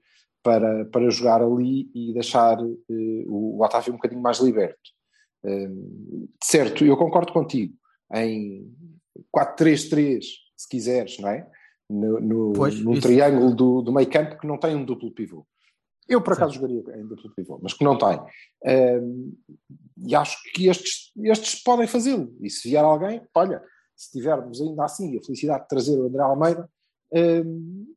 [SPEAKER 4] para, para jogar ali e deixar eh, o, Otávio um bocadinho mais liberto. Eh, certo, eu concordo contigo em 4-3-3, se quiseres, não é? No, no,
[SPEAKER 2] Pois,
[SPEAKER 4] num triângulo do, do meio campo que não tem um duplo pivô. Eu, por acaso, jogaria ainda tudo pivô, mas que não tem. Um, e acho que estes, estes podem fazê-lo. E se vier alguém, olha, se tivermos ainda assim a felicidade de trazer o André Almeida, um,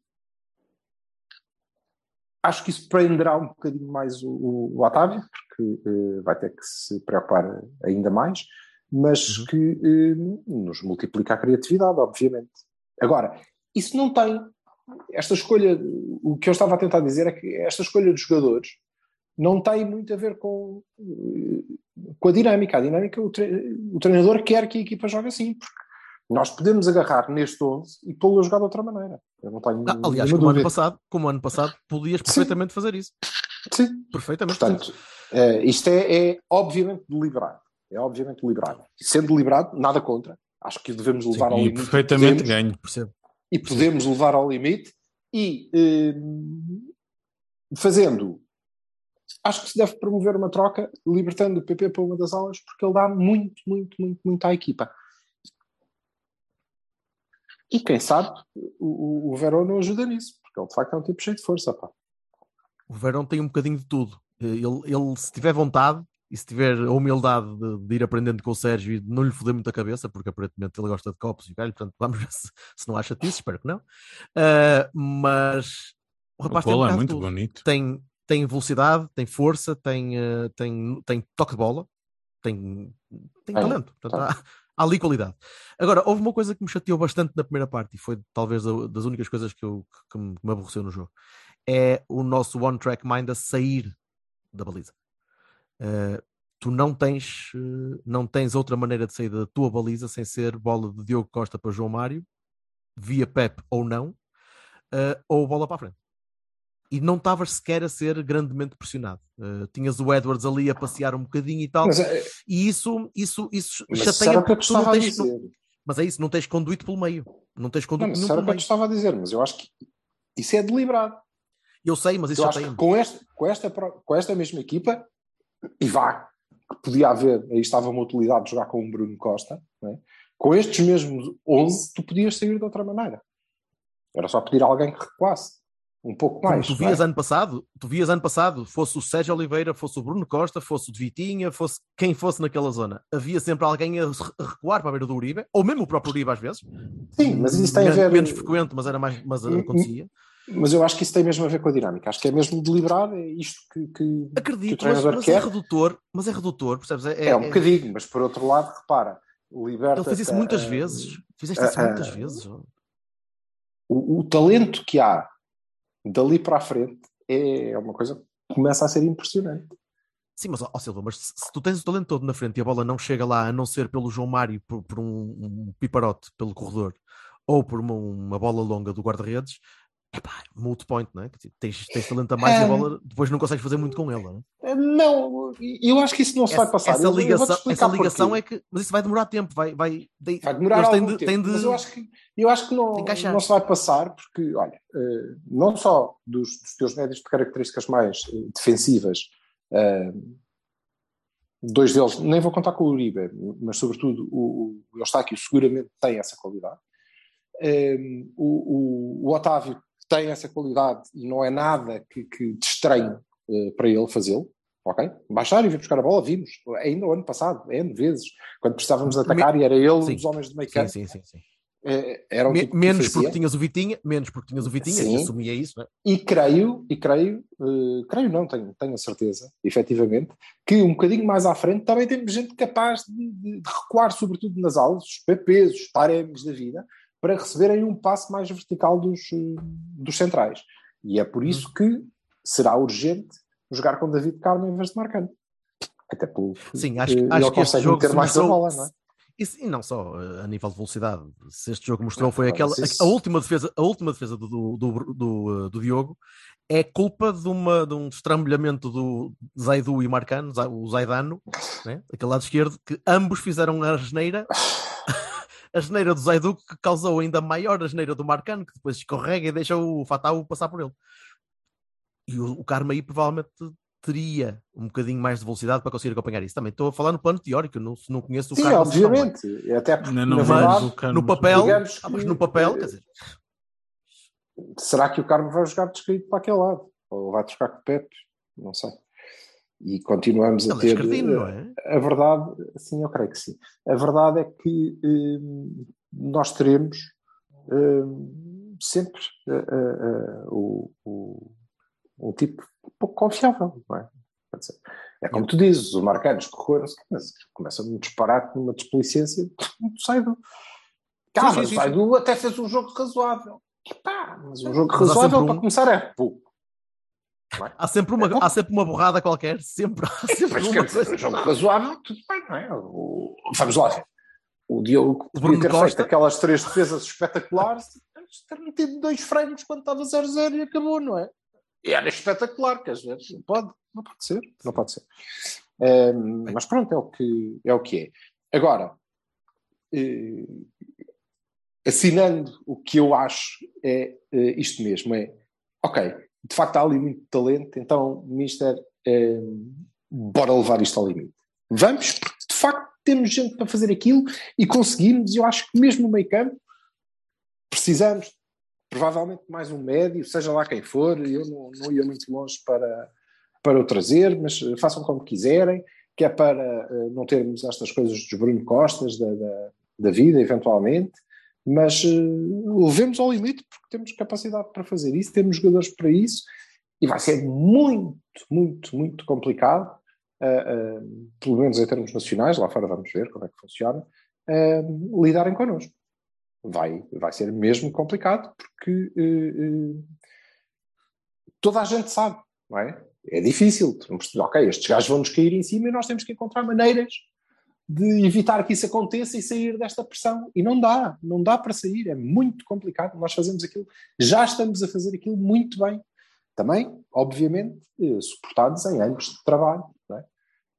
[SPEAKER 4] acho que isso prenderá um bocadinho mais o, o, Otávio, porque uh, vai ter que se preocupar ainda mais, mas
[SPEAKER 2] Uhum.
[SPEAKER 4] que uh, nos multiplica a criatividade, obviamente. Agora, isso não tem. Esta escolha, o que eu estava a tentar dizer é que esta escolha dos jogadores não tem muito a ver com, uh, com a dinâmica. A dinâmica, o, tre o treinador quer que a equipa jogue assim, porque nós podemos agarrar neste 11 e pô-lo a jogar de outra maneira. Eu não tenho
[SPEAKER 2] Ah, aliás, como ano, passado, como ano passado, podias perfeitamente fazer isso.
[SPEAKER 4] Sim,
[SPEAKER 2] Perfeitamente.
[SPEAKER 4] Portanto, eh, isto é, é obviamente deliberado. É obviamente deliberado. Sendo deliberado, nada contra. Acho que devemos levar ao
[SPEAKER 3] E
[SPEAKER 4] limite.
[SPEAKER 3] perfeitamente
[SPEAKER 4] podemos,
[SPEAKER 3] ganho.
[SPEAKER 2] Percebo.
[SPEAKER 4] e podemos levar ao limite e eh, fazendo. Acho que se deve promover uma troca, libertando o PP para uma das aulas, porque ele dá muito, muito, muito, muito à equipa. E quem sabe o, o, o Verón não ajuda nisso, porque ele de facto é um tipo cheio de força. Pá.
[SPEAKER 2] O Verão tem um bocadinho de tudo. Ele, ele, se tiver vontade e se tiver a humildade de, de ir aprendendo com o Sérgio e de não lhe foder muito a cabeça, porque aparentemente ele gosta de copos e velho, portanto vamos ver se, se não acha disso, espero que não. Uh, mas o
[SPEAKER 3] O
[SPEAKER 2] rapaz tem, um
[SPEAKER 3] é muito
[SPEAKER 2] tudo.
[SPEAKER 3] bonito.
[SPEAKER 2] tem, tem velocidade, tem força, tem, uh, tem, tem toque de bola, tem, tem
[SPEAKER 4] É,
[SPEAKER 2] talento. Portanto,
[SPEAKER 4] tá.
[SPEAKER 2] há, há ali qualidade. Agora, houve uma coisa que me chateou bastante na primeira parte e foi talvez das únicas coisas que, eu, que me que me aborreceu no jogo. É o nosso one track mind a sair da baliza. Uh, tu não tens, uh, não tens outra maneira de sair da tua baliza sem ser bola de Diogo Costa para João Mário, via Pep ou não, uh, ou bola para a frente. E não estavas sequer a ser grandemente pressionado. Uh, tinhas o Edwards ali a passear um bocadinho e tal,
[SPEAKER 4] Mas, eh,
[SPEAKER 2] e isso, isso, isso
[SPEAKER 4] mas
[SPEAKER 2] chateia porque tu não tens. não-
[SPEAKER 4] dizer.
[SPEAKER 2] mas é isso, não tens conduíte pelo meio. Não tens
[SPEAKER 4] Não,
[SPEAKER 2] conduíte
[SPEAKER 4] mas isso era
[SPEAKER 2] pelo
[SPEAKER 4] o que eu
[SPEAKER 2] meio.
[SPEAKER 4] estava a dizer, mas eu acho que isso é deliberado.
[SPEAKER 2] Eu sei, mas isso
[SPEAKER 4] eu
[SPEAKER 2] chateia-me.
[SPEAKER 4] que com esta, com, esta, com esta mesma equipa, e vá, que podia haver, aí estava uma utilidade de jogar com o Bruno Costa, não é? com estes mesmos 11, tu podias sair de outra maneira. Era só pedir a alguém que recuasse um pouco
[SPEAKER 2] Como
[SPEAKER 4] mais.
[SPEAKER 2] tu
[SPEAKER 4] não é?
[SPEAKER 2] vias ano passado, tu vias ano passado, fosse o Sérgio Oliveira, fosse o Bruno Costa, fosse o de Vitinha, fosse quem fosse naquela zona, havia sempre alguém a re- a recuar para a beira do Uribe, ou mesmo o próprio Uribe às vezes.
[SPEAKER 4] Sim, mas isso tem a ver.
[SPEAKER 2] menos frequente, mas era mais, mas
[SPEAKER 4] Hum, hum.
[SPEAKER 2] acontecia.
[SPEAKER 4] Mas eu acho que isso tem mesmo a ver com a dinâmica. Acho que é mesmo deliberado, é isto que, que, que o
[SPEAKER 2] Acredito, mas,
[SPEAKER 4] treinador
[SPEAKER 2] mas é
[SPEAKER 4] quer.
[SPEAKER 2] redutor, mas é redutor, percebes? É,
[SPEAKER 4] É, um
[SPEAKER 2] é-
[SPEAKER 4] bocadinho, mas por outro lado, repara, liberta.
[SPEAKER 2] ele fez isso muitas vezes. Fizeste isso muitas vezes.
[SPEAKER 4] o, o talento que há dali para a frente é uma coisa que começa a ser impressionante.
[SPEAKER 2] Sim, mas ó, Silva, mas se, se tu tens o talento todo na frente e a bola não chega lá, a não ser pelo João Mário, por, por um, um piparote pelo corredor, ou por uma, uma bola longa do guarda-redes, epá, multi point, não é? Dizer, Tens, tens talento a mais e a
[SPEAKER 4] É.
[SPEAKER 2] bola depois não consegues fazer muito com ela. Não é?
[SPEAKER 4] Eh, Não, eu acho que isso não se vai passar.
[SPEAKER 2] essa ligação, essa ligação é que. Mas isso vai demorar tempo, vai. Vai,
[SPEAKER 4] Vai demorar algum
[SPEAKER 2] de-
[SPEAKER 4] tempo,
[SPEAKER 2] de-
[SPEAKER 4] mas eu acho que, eu acho que não, não se vai passar, porque, olha, eh, não só dos, dos teus médios de características mais eh, defensivas, dois deles, nem vou contar com o Uribe, mas sobretudo o, o Eustáquio seguramente tem essa qualidade. Eh, o, o, o Otávio tem essa qualidade e não é nada que, que de estranho eh, para ele fazê-lo. Ok? Baixar e vir buscar a bola, vimos. Ainda o ano passado, N vezes, quando precisávamos de atacar e era ele
[SPEAKER 2] Sim.
[SPEAKER 4] dos homens de meio
[SPEAKER 2] Sim,
[SPEAKER 4] campo.
[SPEAKER 2] sim, sim. sim.
[SPEAKER 4] Eh, Era
[SPEAKER 2] Me-
[SPEAKER 4] tipo
[SPEAKER 2] menos porque tinhas o Vitinha, menos porque tinhas o Vitinha,
[SPEAKER 4] Sim.
[SPEAKER 2] e assumia isso, não é?
[SPEAKER 4] E creio, e creio, eh, creio não, tenho, tenho a certeza, efetivamente, que um bocadinho mais à frente também temos gente capaz de, de- de recuar, sobretudo nas aulas, os PPs, os Tarems da vida, para receberem um passo mais vertical dos, eh, dos centrais. E é por
[SPEAKER 2] Uhum.
[SPEAKER 4] isso que será urgente jogar com David Carmo em vez de Marcano. Até pelo
[SPEAKER 2] Sim, acho,
[SPEAKER 4] eh,
[SPEAKER 2] acho
[SPEAKER 4] ele
[SPEAKER 2] que este jogo
[SPEAKER 4] mais a
[SPEAKER 2] mostrou-
[SPEAKER 4] bola, não é?
[SPEAKER 2] E não só eh, a nível de velocidade. Se este jogo mostrou foi aquela. a- A, última defesa, a última defesa do, do, do, do, eh, do Diogo é culpa de, uma, de um estrambulhamento do Zaidu e Marcano, o Zaidano, né? aquele lado esquerdo, que ambos fizeram a geneira. A geneira do Zaidu que causou ainda maior a geneira do Marcano, que depois escorrega e deixa o Fatal passar por ele. E o, o Karma aí provavelmente teria um bocadinho mais de velocidade para conseguir acompanhar isso. Também estou a falar no plano teórico, não, não conheço o
[SPEAKER 4] Sim,
[SPEAKER 2] Karma. bem.
[SPEAKER 4] obviamente. Até porque,
[SPEAKER 3] Ainda não
[SPEAKER 4] na verdade,
[SPEAKER 2] no papel,
[SPEAKER 4] digamos
[SPEAKER 2] ah, mas
[SPEAKER 4] que-
[SPEAKER 2] no papel, quer dizer,
[SPEAKER 4] será que o Carmo vai jogar descrito para aquele lado? ou vai trocar com o Pepe, não sei. E continuamos a
[SPEAKER 2] é
[SPEAKER 4] ter.
[SPEAKER 2] escardino, não é?
[SPEAKER 4] A verdade, sim, eu creio que sim. A verdade é que hum, nós teremos hum, sempre uh, uh, uh, o, o, um tipo um pouco confiável, não é? Quer dizer, é como tu dizes, o Marcanos correu, mas começa um disparate numa desplicência, sai do.
[SPEAKER 2] Sim,
[SPEAKER 4] sai
[SPEAKER 2] sim.
[SPEAKER 4] do até fez um jogo razoável. Epá, mas um jogo razoável
[SPEAKER 2] um-
[SPEAKER 4] para começar é pouco.
[SPEAKER 2] Há sempre uma, há sempre uma borrada qualquer, sempre. Há sempre
[SPEAKER 4] Mas
[SPEAKER 2] uma
[SPEAKER 4] quer dizer,
[SPEAKER 2] coisa.
[SPEAKER 4] um jogo razoável, tudo bem, não é? O- vamos lá ver. O Diogo
[SPEAKER 2] O
[SPEAKER 4] podia ter
[SPEAKER 2] Costa.
[SPEAKER 4] feito aquelas três defesas espetaculares, ter metido dois frangos quando estava 0-0 e acabou, não é? E era espetacular, quer dizer, não pode, não pode ser, não pode ser. Ehm, mas pronto, é o que é. O que é. Agora, eh, assinando o que eu acho é eh, isto mesmo: é ok, de facto há ali muito talento, então, Mister, eh, bora levar isto ao limite. Vamos, porque de facto temos gente para fazer aquilo e conseguimos, eu acho que mesmo no meio campo precisamos provavelmente mais um médio, seja lá quem for, eu não, não ia muito longe para, para o trazer, mas eh, façam como quiserem, que é para eh, não termos estas coisas dos Bruno Costas da, da, da vida, eventualmente, mas uh, levemos ao limite porque temos capacidade para fazer isso, temos jogadores para isso e vai ser muito, muito, muito complicado, uh, uh, pelo menos em termos nacionais, lá fora vamos ver como é que funciona, uh, lidarem connosco. Vai, vai ser mesmo complicado porque toda a gente sabe, não é? É difícil, ok, estes gajos vão nos cair em cima e nós temos que encontrar maneiras de evitar que isso aconteça e sair desta pressão. E não dá, não dá para sair, é muito complicado. Nós fazemos aquilo, já estamos a fazer aquilo muito bem. Também, obviamente, eh, suportados em anos de trabalho é?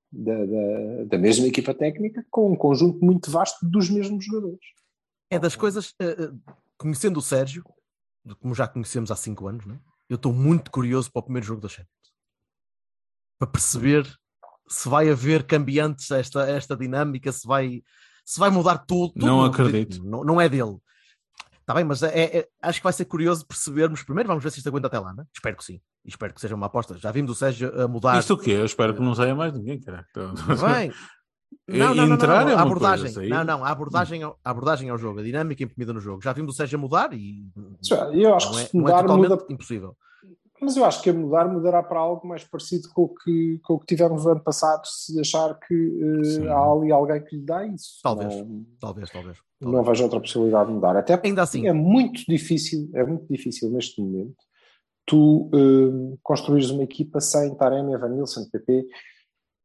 [SPEAKER 4] da, da, da mesma equipa técnica, com um conjunto muito vasto dos mesmos jogadores.
[SPEAKER 2] É das coisas, eh, eh, conhecendo o Sérgio, como já conhecemos há 5 anos, é? eu estou muito curioso para o primeiro jogo da Champions. Para perceber se vai haver cambiantes a esta, a esta dinâmica, se vai, se vai mudar tudo. tudo
[SPEAKER 3] Não acredito.
[SPEAKER 2] Não, não é dele. Está bem, mas é, é- acho que vai ser curioso percebermos. Primeiro, vamos ver se isto aguenta até lá, né? Espero que sim. Espero que seja uma aposta. Já vimos o Sérgio a mudar.
[SPEAKER 3] Isto o quê? Eu espero que não saia mais ninguém, caralho.
[SPEAKER 2] Bem.
[SPEAKER 3] E-
[SPEAKER 2] Não, não, não, não, não.
[SPEAKER 3] é
[SPEAKER 2] A
[SPEAKER 3] uma
[SPEAKER 2] abordagem,
[SPEAKER 3] coisa,
[SPEAKER 2] não, não, a abordagem, ao, a abordagem ao jogo, a dinâmica imprimida no jogo. Já vimos o Sérgio a mudar e
[SPEAKER 4] Eu acho
[SPEAKER 2] não
[SPEAKER 4] que
[SPEAKER 2] é, não é
[SPEAKER 4] mudar,
[SPEAKER 2] totalmente
[SPEAKER 4] muda
[SPEAKER 2] impossível.
[SPEAKER 4] Mas eu acho que a mudar mudará para algo mais parecido com o que, com o que tivemos no ano passado, se achar que
[SPEAKER 3] Sim.
[SPEAKER 4] há ali alguém que lhe dá isso.
[SPEAKER 2] Talvez.
[SPEAKER 4] Não,
[SPEAKER 2] Talvez, talvez.
[SPEAKER 4] não
[SPEAKER 2] talvez.
[SPEAKER 4] vejo outra possibilidade de mudar. Até
[SPEAKER 2] Ainda assim,
[SPEAKER 4] é muito difícil, é muito difícil neste momento tu eh, construires uma equipa sem Taremi, Evanilson, PP.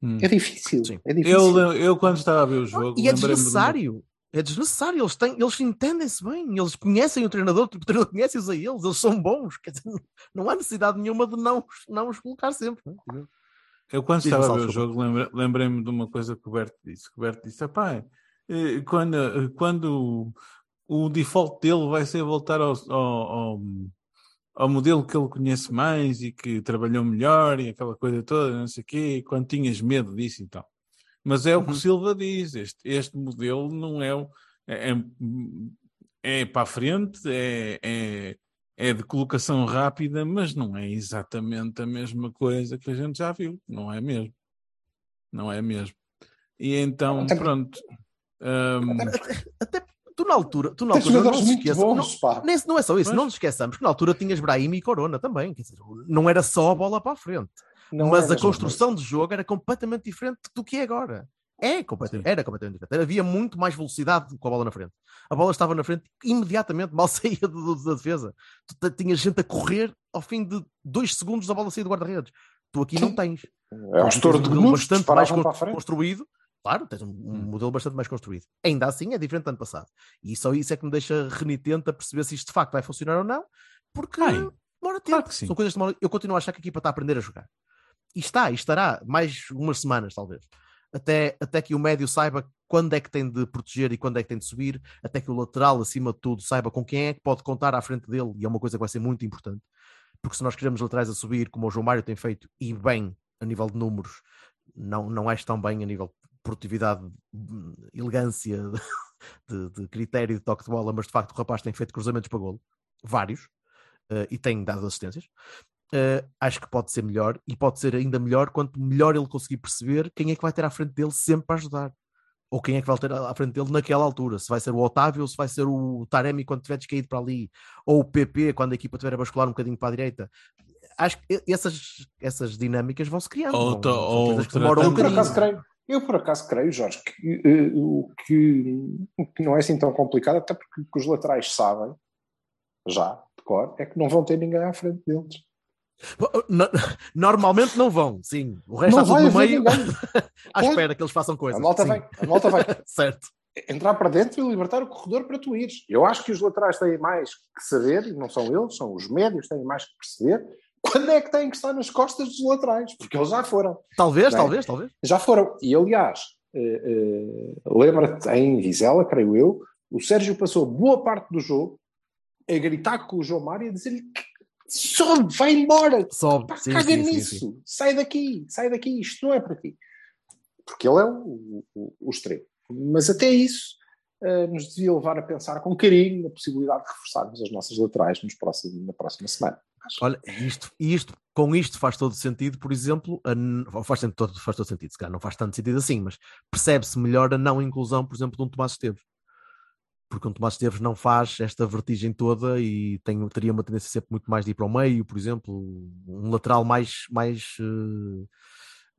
[SPEAKER 3] Hum.
[SPEAKER 4] É difícil.
[SPEAKER 2] Sim.
[SPEAKER 4] É difícil.
[SPEAKER 3] Eu, eu, quando estava a ver o jogo.
[SPEAKER 2] e é desnecessário. É desnecessário. Eles, têm, eles entendem-se bem. Eles conhecem o treinador, o treinador conhece-os a eles. Eles são bons. Quer dizer, não há necessidade nenhuma de não, os- não os colocar sempre. é?
[SPEAKER 3] Eu, quando
[SPEAKER 2] Diz-me,
[SPEAKER 3] estava a ver o jogo, lembre- lembrei-me de uma coisa que o Berto disse. Que o Berto disse: "Epá, eh, quando, eh, quando o, o default dele vai ser voltar ao, ao, ao, ao modelo que ele conhece mais e que trabalhou melhor e aquela coisa toda, não sei o quê, quando tinhas medo disso e tal. Mas é o que o
[SPEAKER 2] Uhum.
[SPEAKER 3] Silva diz: este, este modelo não é, o- é, é, é para a frente, é, é, é de colocação rápida, mas não é exatamente a mesma coisa que a gente já viu, não é mesmo? Não é mesmo. E então,
[SPEAKER 4] Até-
[SPEAKER 3] pronto. hum,
[SPEAKER 2] Até tu na altura, tu na altura não
[SPEAKER 4] jogadores
[SPEAKER 2] se
[SPEAKER 4] muito
[SPEAKER 2] esqueça, não, nem, não é só isso,
[SPEAKER 3] Pois.
[SPEAKER 2] não nos esqueçamos que na altura tinhas Brahim e Corona também, quer dizer, não era só a bola para a frente,
[SPEAKER 4] Não
[SPEAKER 2] mas
[SPEAKER 4] é
[SPEAKER 2] a construção de jogo era completamente diferente do que é agora. É completamente, era completamente diferente. Havia muito mais velocidade com a bola na frente. A bola estava na frente imediatamente, mal saía do- do- da defesa. Tu tinhas gente a correr ao fim de dois segundos a bola saía do guarda-redes. Tu aqui não tens.
[SPEAKER 4] coisa. É
[SPEAKER 2] Tu
[SPEAKER 4] estouro de
[SPEAKER 2] um bastante mais construído. Claro, tens um, um
[SPEAKER 3] Hum.
[SPEAKER 2] modelo bastante mais construído. Ainda assim é diferente do ano passado. E só isso é que me deixa renitente a perceber se isto de facto vai funcionar ou não, porque
[SPEAKER 3] Vai.
[SPEAKER 2] demora tempo.
[SPEAKER 3] Claro que sim.
[SPEAKER 2] São coisas que demoram- Eu continuo a achar que a equipa está a aprender a jogar. E está, e estará mais umas semanas, talvez. Até, até que o médio saiba quando é que tem de proteger e quando é que tem de subir, até que o lateral, acima de tudo, saiba com quem é que pode contar à frente dele, e é uma coisa que vai ser muito importante, porque se nós queremos laterais a subir, como o João Mário tem feito, e bem a nível de números, não, não és tão bem a nível de produtividade, hum, elegância, de, de critério de toque de bola, mas de facto o rapaz tem feito cruzamentos para golo, vários, eh, e tem dado assistências. Uh, acho que pode ser melhor e pode ser ainda melhor quanto melhor ele conseguir perceber quem é que vai ter à frente dele sempre para ajudar. Ou quem é que vai ter à frente dele naquela altura. Se vai ser o Otávio ou se vai ser o Taremi quando tiver descaído para ali. Ou o PP quando a equipa tiver a bascular um bocadinho para a direita. Acho que essas, essas dinâmicas vão se criando.
[SPEAKER 3] Ou
[SPEAKER 2] vão,
[SPEAKER 3] ou
[SPEAKER 2] coisas que demoram um
[SPEAKER 4] Eu por acaso creio, eu por acaso creio, Jorge, que, o, que, o que não é assim tão complicado, até porque o que os laterais sabem, já, de cor, é que não vão ter ninguém à frente deles.
[SPEAKER 2] No- Normalmente não vão, sim. O resto
[SPEAKER 4] não
[SPEAKER 2] está tudo no meio à espera que eles façam coisas.
[SPEAKER 4] A malta
[SPEAKER 2] sim.
[SPEAKER 4] vem, a malta vai
[SPEAKER 2] certo.
[SPEAKER 4] entrar para dentro e libertar o corredor para tu ires. Eu acho que os laterais têm mais que saber, e não são eles, são os médios, têm mais que perceber quando é que têm que estar nas costas dos laterais, porque eles já foram.
[SPEAKER 2] Talvez,
[SPEAKER 4] é?
[SPEAKER 2] talvez, talvez.
[SPEAKER 4] Já foram. E aliás, eh, eh, lembra-te em Vizela, creio eu, o Sérgio passou boa parte do jogo a gritar com o João Mário e a dizer-lhe que sobe, vai embora,
[SPEAKER 2] Sobe.
[SPEAKER 4] pá,
[SPEAKER 2] Sim,
[SPEAKER 4] caga
[SPEAKER 2] sim,
[SPEAKER 4] nisso,
[SPEAKER 2] sim.
[SPEAKER 4] sai daqui, sai daqui, isto não é para ti. Porque ele é o, o, o extremo. Mas até isso eh, nos devia levar a pensar com carinho na possibilidade de reforçarmos as nossas laterais nos na próxima semana.
[SPEAKER 2] Olha, isto, isto, com isto faz todo sentido, por exemplo, a faz, todo, faz todo sentido, se calhar não faz tanto sentido assim, mas percebe-se melhor a não inclusão, por exemplo, de um Tomás Esteves. Porque um Tomás Esteves não faz esta vertigem toda e tem, teria uma tendência sempre muito mais de ir para o meio, por exemplo, um lateral mais, mais eh,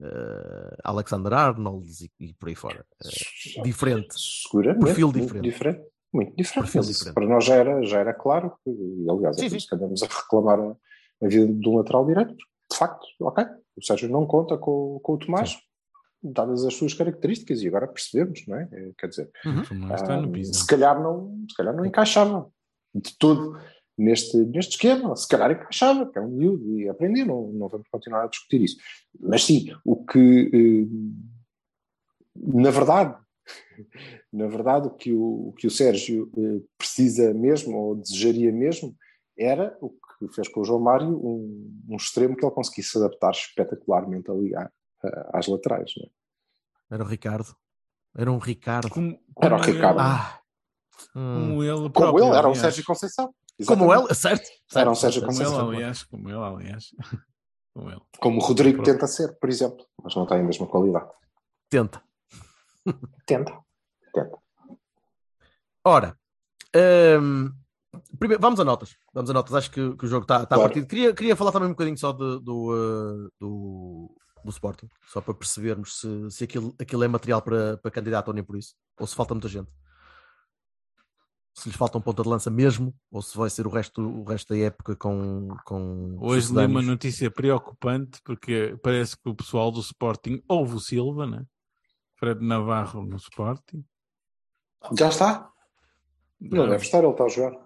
[SPEAKER 2] eh, Alexander Arnold e, e por aí fora. Eh, diferente.
[SPEAKER 4] Seguramente.
[SPEAKER 2] Perfil
[SPEAKER 4] muito
[SPEAKER 2] diferente.
[SPEAKER 4] diferente. Muito diferente.
[SPEAKER 2] Perfil diferente.
[SPEAKER 4] Para nós já era, já era claro, que, e aliás, é
[SPEAKER 2] Sim, sim.
[SPEAKER 4] andamos a reclamar a, a vida de um lateral direito. De facto, ok, o Sérgio não conta com, com o Tomás, dadas as suas características, e agora percebemos, não é? Eh, Quer dizer,
[SPEAKER 3] no
[SPEAKER 4] ah, se, calhar não, se calhar não encaixava de todo neste, neste esquema. Se calhar encaixava, que é um miúdo e aprender, não, não vamos continuar a discutir isso. Mas sim, o que, eh, na verdade, na verdade, o que o, o que o Sérgio eh, precisa mesmo, ou desejaria mesmo, era o que fez com o João Mário, um, um extremo que ele conseguisse se adaptar espetacularmente ali à- às laterais. Não é?
[SPEAKER 2] Era o Ricardo. Era um Ricardo.
[SPEAKER 3] Como,
[SPEAKER 4] Era o
[SPEAKER 3] como
[SPEAKER 4] Ricardo.
[SPEAKER 3] Ele,
[SPEAKER 2] Ah. Hum.
[SPEAKER 3] como ele,
[SPEAKER 4] Como
[SPEAKER 3] próprio,
[SPEAKER 4] ele, era um
[SPEAKER 3] aliás.
[SPEAKER 4] Sérgio Conceição.
[SPEAKER 2] Como
[SPEAKER 4] Exatamente.
[SPEAKER 2] ele, certo?
[SPEAKER 4] Era um
[SPEAKER 2] certo,
[SPEAKER 4] Sérgio
[SPEAKER 2] certo,
[SPEAKER 3] Como ele,
[SPEAKER 2] certo.
[SPEAKER 3] aliás. Como ele, aliás. Como ele.
[SPEAKER 4] Como o Rodrigo tenta ser, por exemplo, mas não tem a mesma qualidade.
[SPEAKER 2] Tenta.
[SPEAKER 4] Tenta. Tenta.
[SPEAKER 2] Ora, hum, primeiro, vamos a notas. Vamos a notas. Acho que, que o jogo está tá
[SPEAKER 4] Claro.
[SPEAKER 2] partido. Queria, queria falar também um bocadinho só de- do, uh, do, do Sporting, só para percebermos se, se aquilo, aquilo é material para, para candidato ou nem por isso, ou se falta muita gente. Se lhes falta um ponta de lança mesmo, ou se vai ser o resto, o resto da época com. com
[SPEAKER 3] Hoje li uma notícia preocupante porque parece que o pessoal do Sporting ouve o Silva, né? Fred Navarro no Sporting.
[SPEAKER 4] Já está? Não deve estar, ele está a jogar.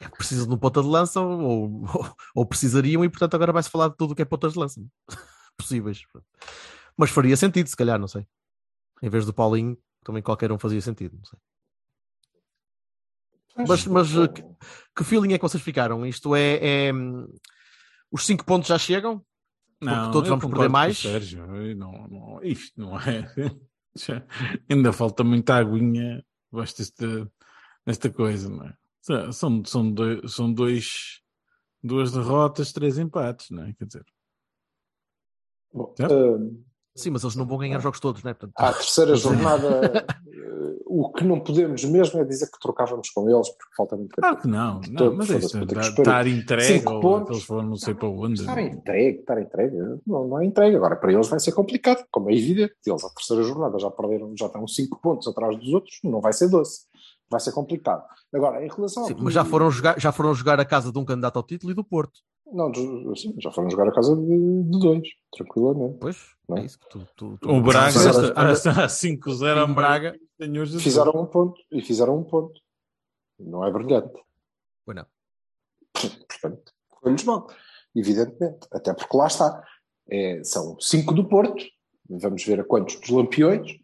[SPEAKER 2] É, precisam de um ponta de lança ou, ou, ou precisariam, e portanto agora vai-se falar de tudo o que é pontas de lança possíveis. Mas faria sentido, se calhar, não sei. Em vez do Paulinho, também qualquer um fazia sentido, não sei. Mas, mas uh, que, que feeling é que vocês ficaram? Isto é, é, hum, os 5 pontos já chegam?
[SPEAKER 3] Não,
[SPEAKER 2] todos vamos perder mais.
[SPEAKER 3] Sérgio, não, não, isto não é. Já- ainda falta muita aguinha desta, desta coisa, não é? São- São, dois, são dois, duas derrotas, três empates, não é? Quer dizer,
[SPEAKER 4] Bom, eh,
[SPEAKER 2] Sim, mas eles não vão ganhar jogos todos, né? Portanto,
[SPEAKER 4] à terceira
[SPEAKER 2] é.
[SPEAKER 4] jornada, eh, o que não podemos mesmo é dizer que trocávamos com eles, porque falta muito tempo.
[SPEAKER 3] claro que não, não mas é
[SPEAKER 4] esperar.
[SPEAKER 3] estar entregue
[SPEAKER 4] Cinco
[SPEAKER 3] ou
[SPEAKER 4] pontos.
[SPEAKER 3] que eles foram não sei para onde.
[SPEAKER 4] Estar entregue, estar entregue, não, não é entregue. Agora, para eles vai ser complicado, como é evidente. Eles, à terceira jornada, já perderam, já estão 5 pontos atrás dos outros, não vai ser doce. Vai ser complicado. Agora, em relação
[SPEAKER 2] sim,
[SPEAKER 4] ao.
[SPEAKER 2] mas já foram, jogar, já foram jogar a casa de um candidato ao título e do Porto.
[SPEAKER 4] Não, sim, já foram jogar a casa de, de dois, tranquilamente.
[SPEAKER 2] Pois,
[SPEAKER 4] Não é?
[SPEAKER 2] é isso que tu. tu, tu
[SPEAKER 3] O Braga a 5-0
[SPEAKER 2] Em Braga.
[SPEAKER 4] Fizeram um ponto, e fizeram um ponto. Não é brilhante.
[SPEAKER 2] Pois não.
[SPEAKER 4] Portanto, correu-lhes mal, evidentemente. Até porque lá está. É, são cinco do Porto, vamos ver a quantos dos Lampiões,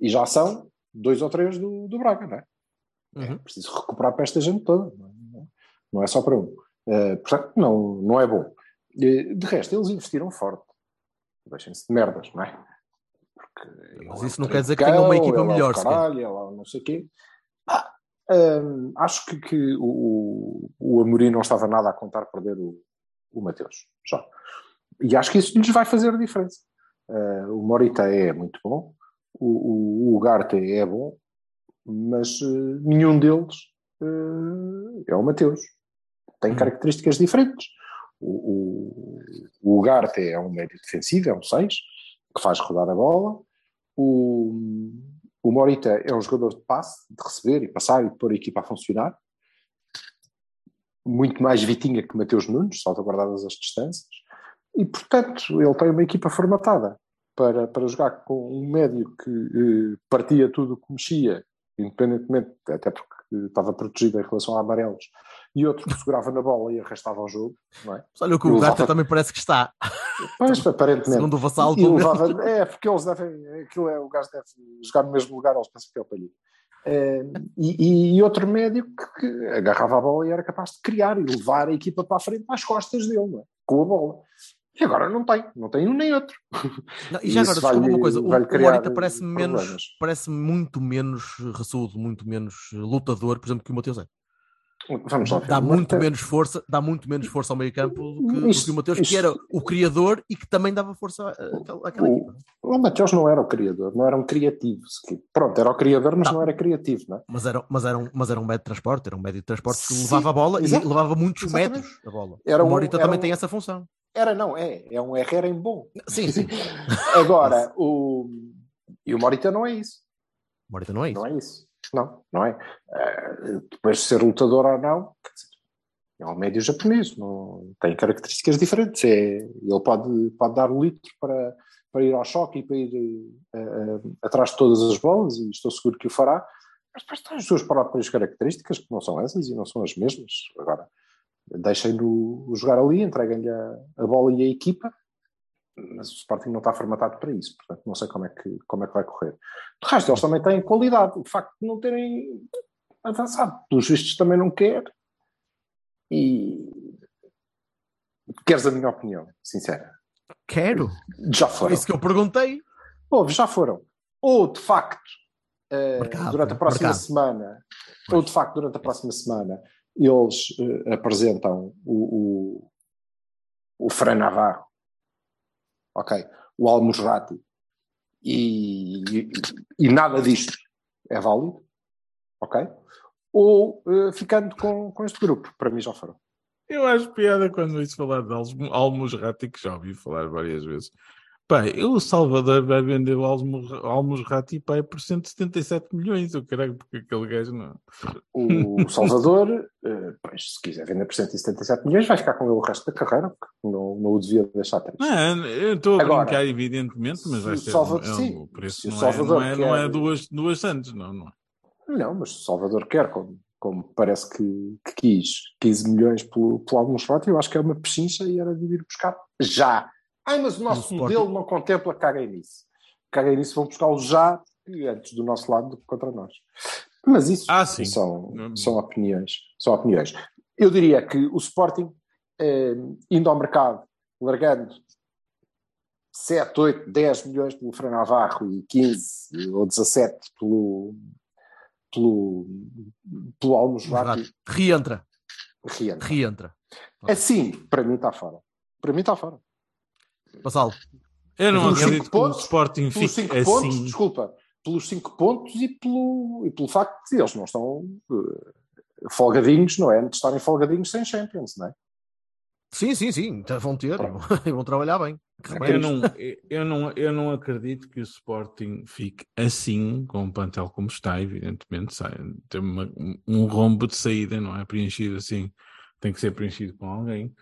[SPEAKER 4] e já são dois ou três do, do Braga, não é? É
[SPEAKER 2] Uhum.
[SPEAKER 4] preciso recuperar para esta gente toda, não é, não é só para um. Eh, portanto, não, não é bom. De resto, eles investiram forte. Deixem-se de merdas, não é? Porque
[SPEAKER 2] Mas
[SPEAKER 4] é
[SPEAKER 2] isso não quer dizer que tenham uma equipa
[SPEAKER 4] é
[SPEAKER 2] melhor, sequer.
[SPEAKER 4] Caralho, é não sei o quê. Ah, Hum, acho que, que o, o Amorim não estava nada a contar perder o, o Mateus, já. E acho que isso lhes vai fazer a diferença. Uh, o Morita é muito bom, o, o, o Ugarte é bom, mas uh, nenhum deles uh, é o Mateus. Tem características diferentes. O, o, o Ugarte é um médio defensivo, é um 6, que faz rodar a bola. O, o Morita é um jogador de passe, de receber e passar e pôr a equipa a funcionar. Muito mais Vitinha que Mateus Nunes, salvaguardadas as distâncias. E, portanto, ele tem uma equipa formatada para, para jogar com um médio que eh, partia tudo o que mexia, independentemente, até porque estava protegido em relação a amarelos, e outro que segurava na bola e arrastava o jogo. Não é?
[SPEAKER 2] Mas olha o que o Gata
[SPEAKER 4] levava-
[SPEAKER 2] também parece que está.
[SPEAKER 4] Pois, aparentemente.
[SPEAKER 2] Segundo o Vassal,
[SPEAKER 4] E levava- é, porque eles devem. Aquilo é, o gajo deve jogar no mesmo lugar, eles pensam que é o palhinho. É, e, e outro médio que, que agarrava a bola e era capaz de criar e levar a equipa para a frente às costas dele, não é? com a bola. E agora não tem, não tem um nem outro.
[SPEAKER 2] Não, e já
[SPEAKER 4] Isso
[SPEAKER 2] agora, desculpa uma coisa, o, o Morita parece-me menos, parece muito menos raçudo, muito menos lutador, por exemplo, que o Mateus é.
[SPEAKER 4] Vamos lá.
[SPEAKER 2] Dá muito
[SPEAKER 4] Morita-
[SPEAKER 2] menos força, dá muito menos força ao meio campo do que, do
[SPEAKER 4] Isto-
[SPEAKER 2] que o Mateus,
[SPEAKER 4] isto-
[SPEAKER 2] que era o criador e que também dava força àquela,
[SPEAKER 4] O-
[SPEAKER 2] equipa.
[SPEAKER 4] O Mateus não era o criador, não era um criativo. Pronto, era o criador, mas
[SPEAKER 2] Não.
[SPEAKER 4] não era criativo, não é?
[SPEAKER 2] Mas era, mas, era um, mas era um médio de transporte, era um médio de transporte que
[SPEAKER 4] Sim,
[SPEAKER 2] levava a bola e levava muitos
[SPEAKER 4] exatamente.
[SPEAKER 2] metros a bola.
[SPEAKER 4] Era
[SPEAKER 2] o Morita também
[SPEAKER 4] um-
[SPEAKER 2] tem essa função.
[SPEAKER 4] Era, não, é. É um Herrera em bom.
[SPEAKER 2] Sim, sim.
[SPEAKER 4] Agora, o... E o Morita não é isso.
[SPEAKER 2] Morita não é isso.
[SPEAKER 4] Não é isso. Não, não é. Eh, depois de ser lutador ou não, é um médio japonês, não, tem características diferentes. É, ele pode, pode dar o litro para, para ir ao choque e para ir eh, atrás de todas as bolas, e estou seguro que o fará. Mas depois tem as suas próprias características, que não são essas e não são as mesmas. Agora, deixem-no jogar ali, entreguem-lhe a, a bola e a equipa, mas o Sporting não está formatado para isso, portanto não sei como é que, como é que vai correr. De resto, eles também têm qualidade. O facto de não terem avançado, pelos vistos, também não quer. E queres a minha opinião, sincera?
[SPEAKER 2] Quero.
[SPEAKER 4] Já foram.
[SPEAKER 2] isso que eu perguntei.
[SPEAKER 4] Houve, já foram. Ou de facto, eh,
[SPEAKER 2] Mercado,
[SPEAKER 4] durante a próxima
[SPEAKER 2] mercado.
[SPEAKER 4] semana, ou de facto, durante a próxima semana, eles eh, apresentam o, o, o Fran Navarro, ok, o Almusrati, e, e, e nada disto é válido, ok? Ou eh, ficando com, com este grupo, para mim já foram.
[SPEAKER 3] Eu acho piada quando ouço falar de Almusrati, que já ouvi falar várias vezes. Pá, o Salvador vai vender o Almo- Almusrati pá, é por 177 milhões, eu caralho, porque aquele gajo não.
[SPEAKER 4] O Salvador, eh, pois, se quiser vender por 177 milhões, vai ficar com ele o resto da carreira, porque não, não o devia deixar triste.
[SPEAKER 3] Não, eu estou a
[SPEAKER 4] Agora,
[SPEAKER 3] brincar, evidentemente, mas vai
[SPEAKER 4] o
[SPEAKER 3] ser
[SPEAKER 4] Salvador-
[SPEAKER 3] um, é um-
[SPEAKER 4] sim,
[SPEAKER 3] o preço
[SPEAKER 4] se o
[SPEAKER 3] não,
[SPEAKER 4] Salvador
[SPEAKER 3] é, não, é, não é
[SPEAKER 4] quer-
[SPEAKER 3] duas, duas Santos, não, não é.
[SPEAKER 4] Não, mas o Salvador quer, como, como parece que, que quis 15 milhões pelo, pelo Almonsorati, eu acho que é uma pechincha e era de ir buscar já. Ai, mas o nosso
[SPEAKER 2] No
[SPEAKER 4] modelo não contempla. Caguem nisso, vão buscá-lo já, e antes do nosso lado do que contra nós. Mas isso
[SPEAKER 3] Ah,
[SPEAKER 4] são,
[SPEAKER 3] Hum.
[SPEAKER 4] são opiniões. São opiniões. Eu diria que o Sporting, eh, indo ao mercado, largando 7, 8, 10 milhões pelo Fran Navarro e 15 ou 17 pelo, pelo, pelo Almusrati,
[SPEAKER 2] Reentra,
[SPEAKER 4] reentra.
[SPEAKER 2] reentra.
[SPEAKER 4] Assim, para mim está fora. Para mim está fora.
[SPEAKER 2] Vassalo,
[SPEAKER 3] Eu não
[SPEAKER 4] Pelos
[SPEAKER 3] acredito
[SPEAKER 4] cinco
[SPEAKER 3] que o
[SPEAKER 4] pontos,
[SPEAKER 3] Sporting
[SPEAKER 4] Pelos
[SPEAKER 3] fique
[SPEAKER 4] 5 pontos,
[SPEAKER 3] assim.
[SPEAKER 4] desculpa, pelos 5 pontos e pelo, e pelo facto de eles não estão eh, folgadinhos, não é? De estarem folgadinhos sem Champions, não é?
[SPEAKER 2] sim, sim, sim, vão ter e vão trabalhar bem.
[SPEAKER 3] Eu não, eu, não, eu não acredito que o Sporting fique assim, com o plantel como está, evidentemente. Sai, tem uma- um rombo de saída, não é? Preenchido assim, tem que ser preenchido com alguém.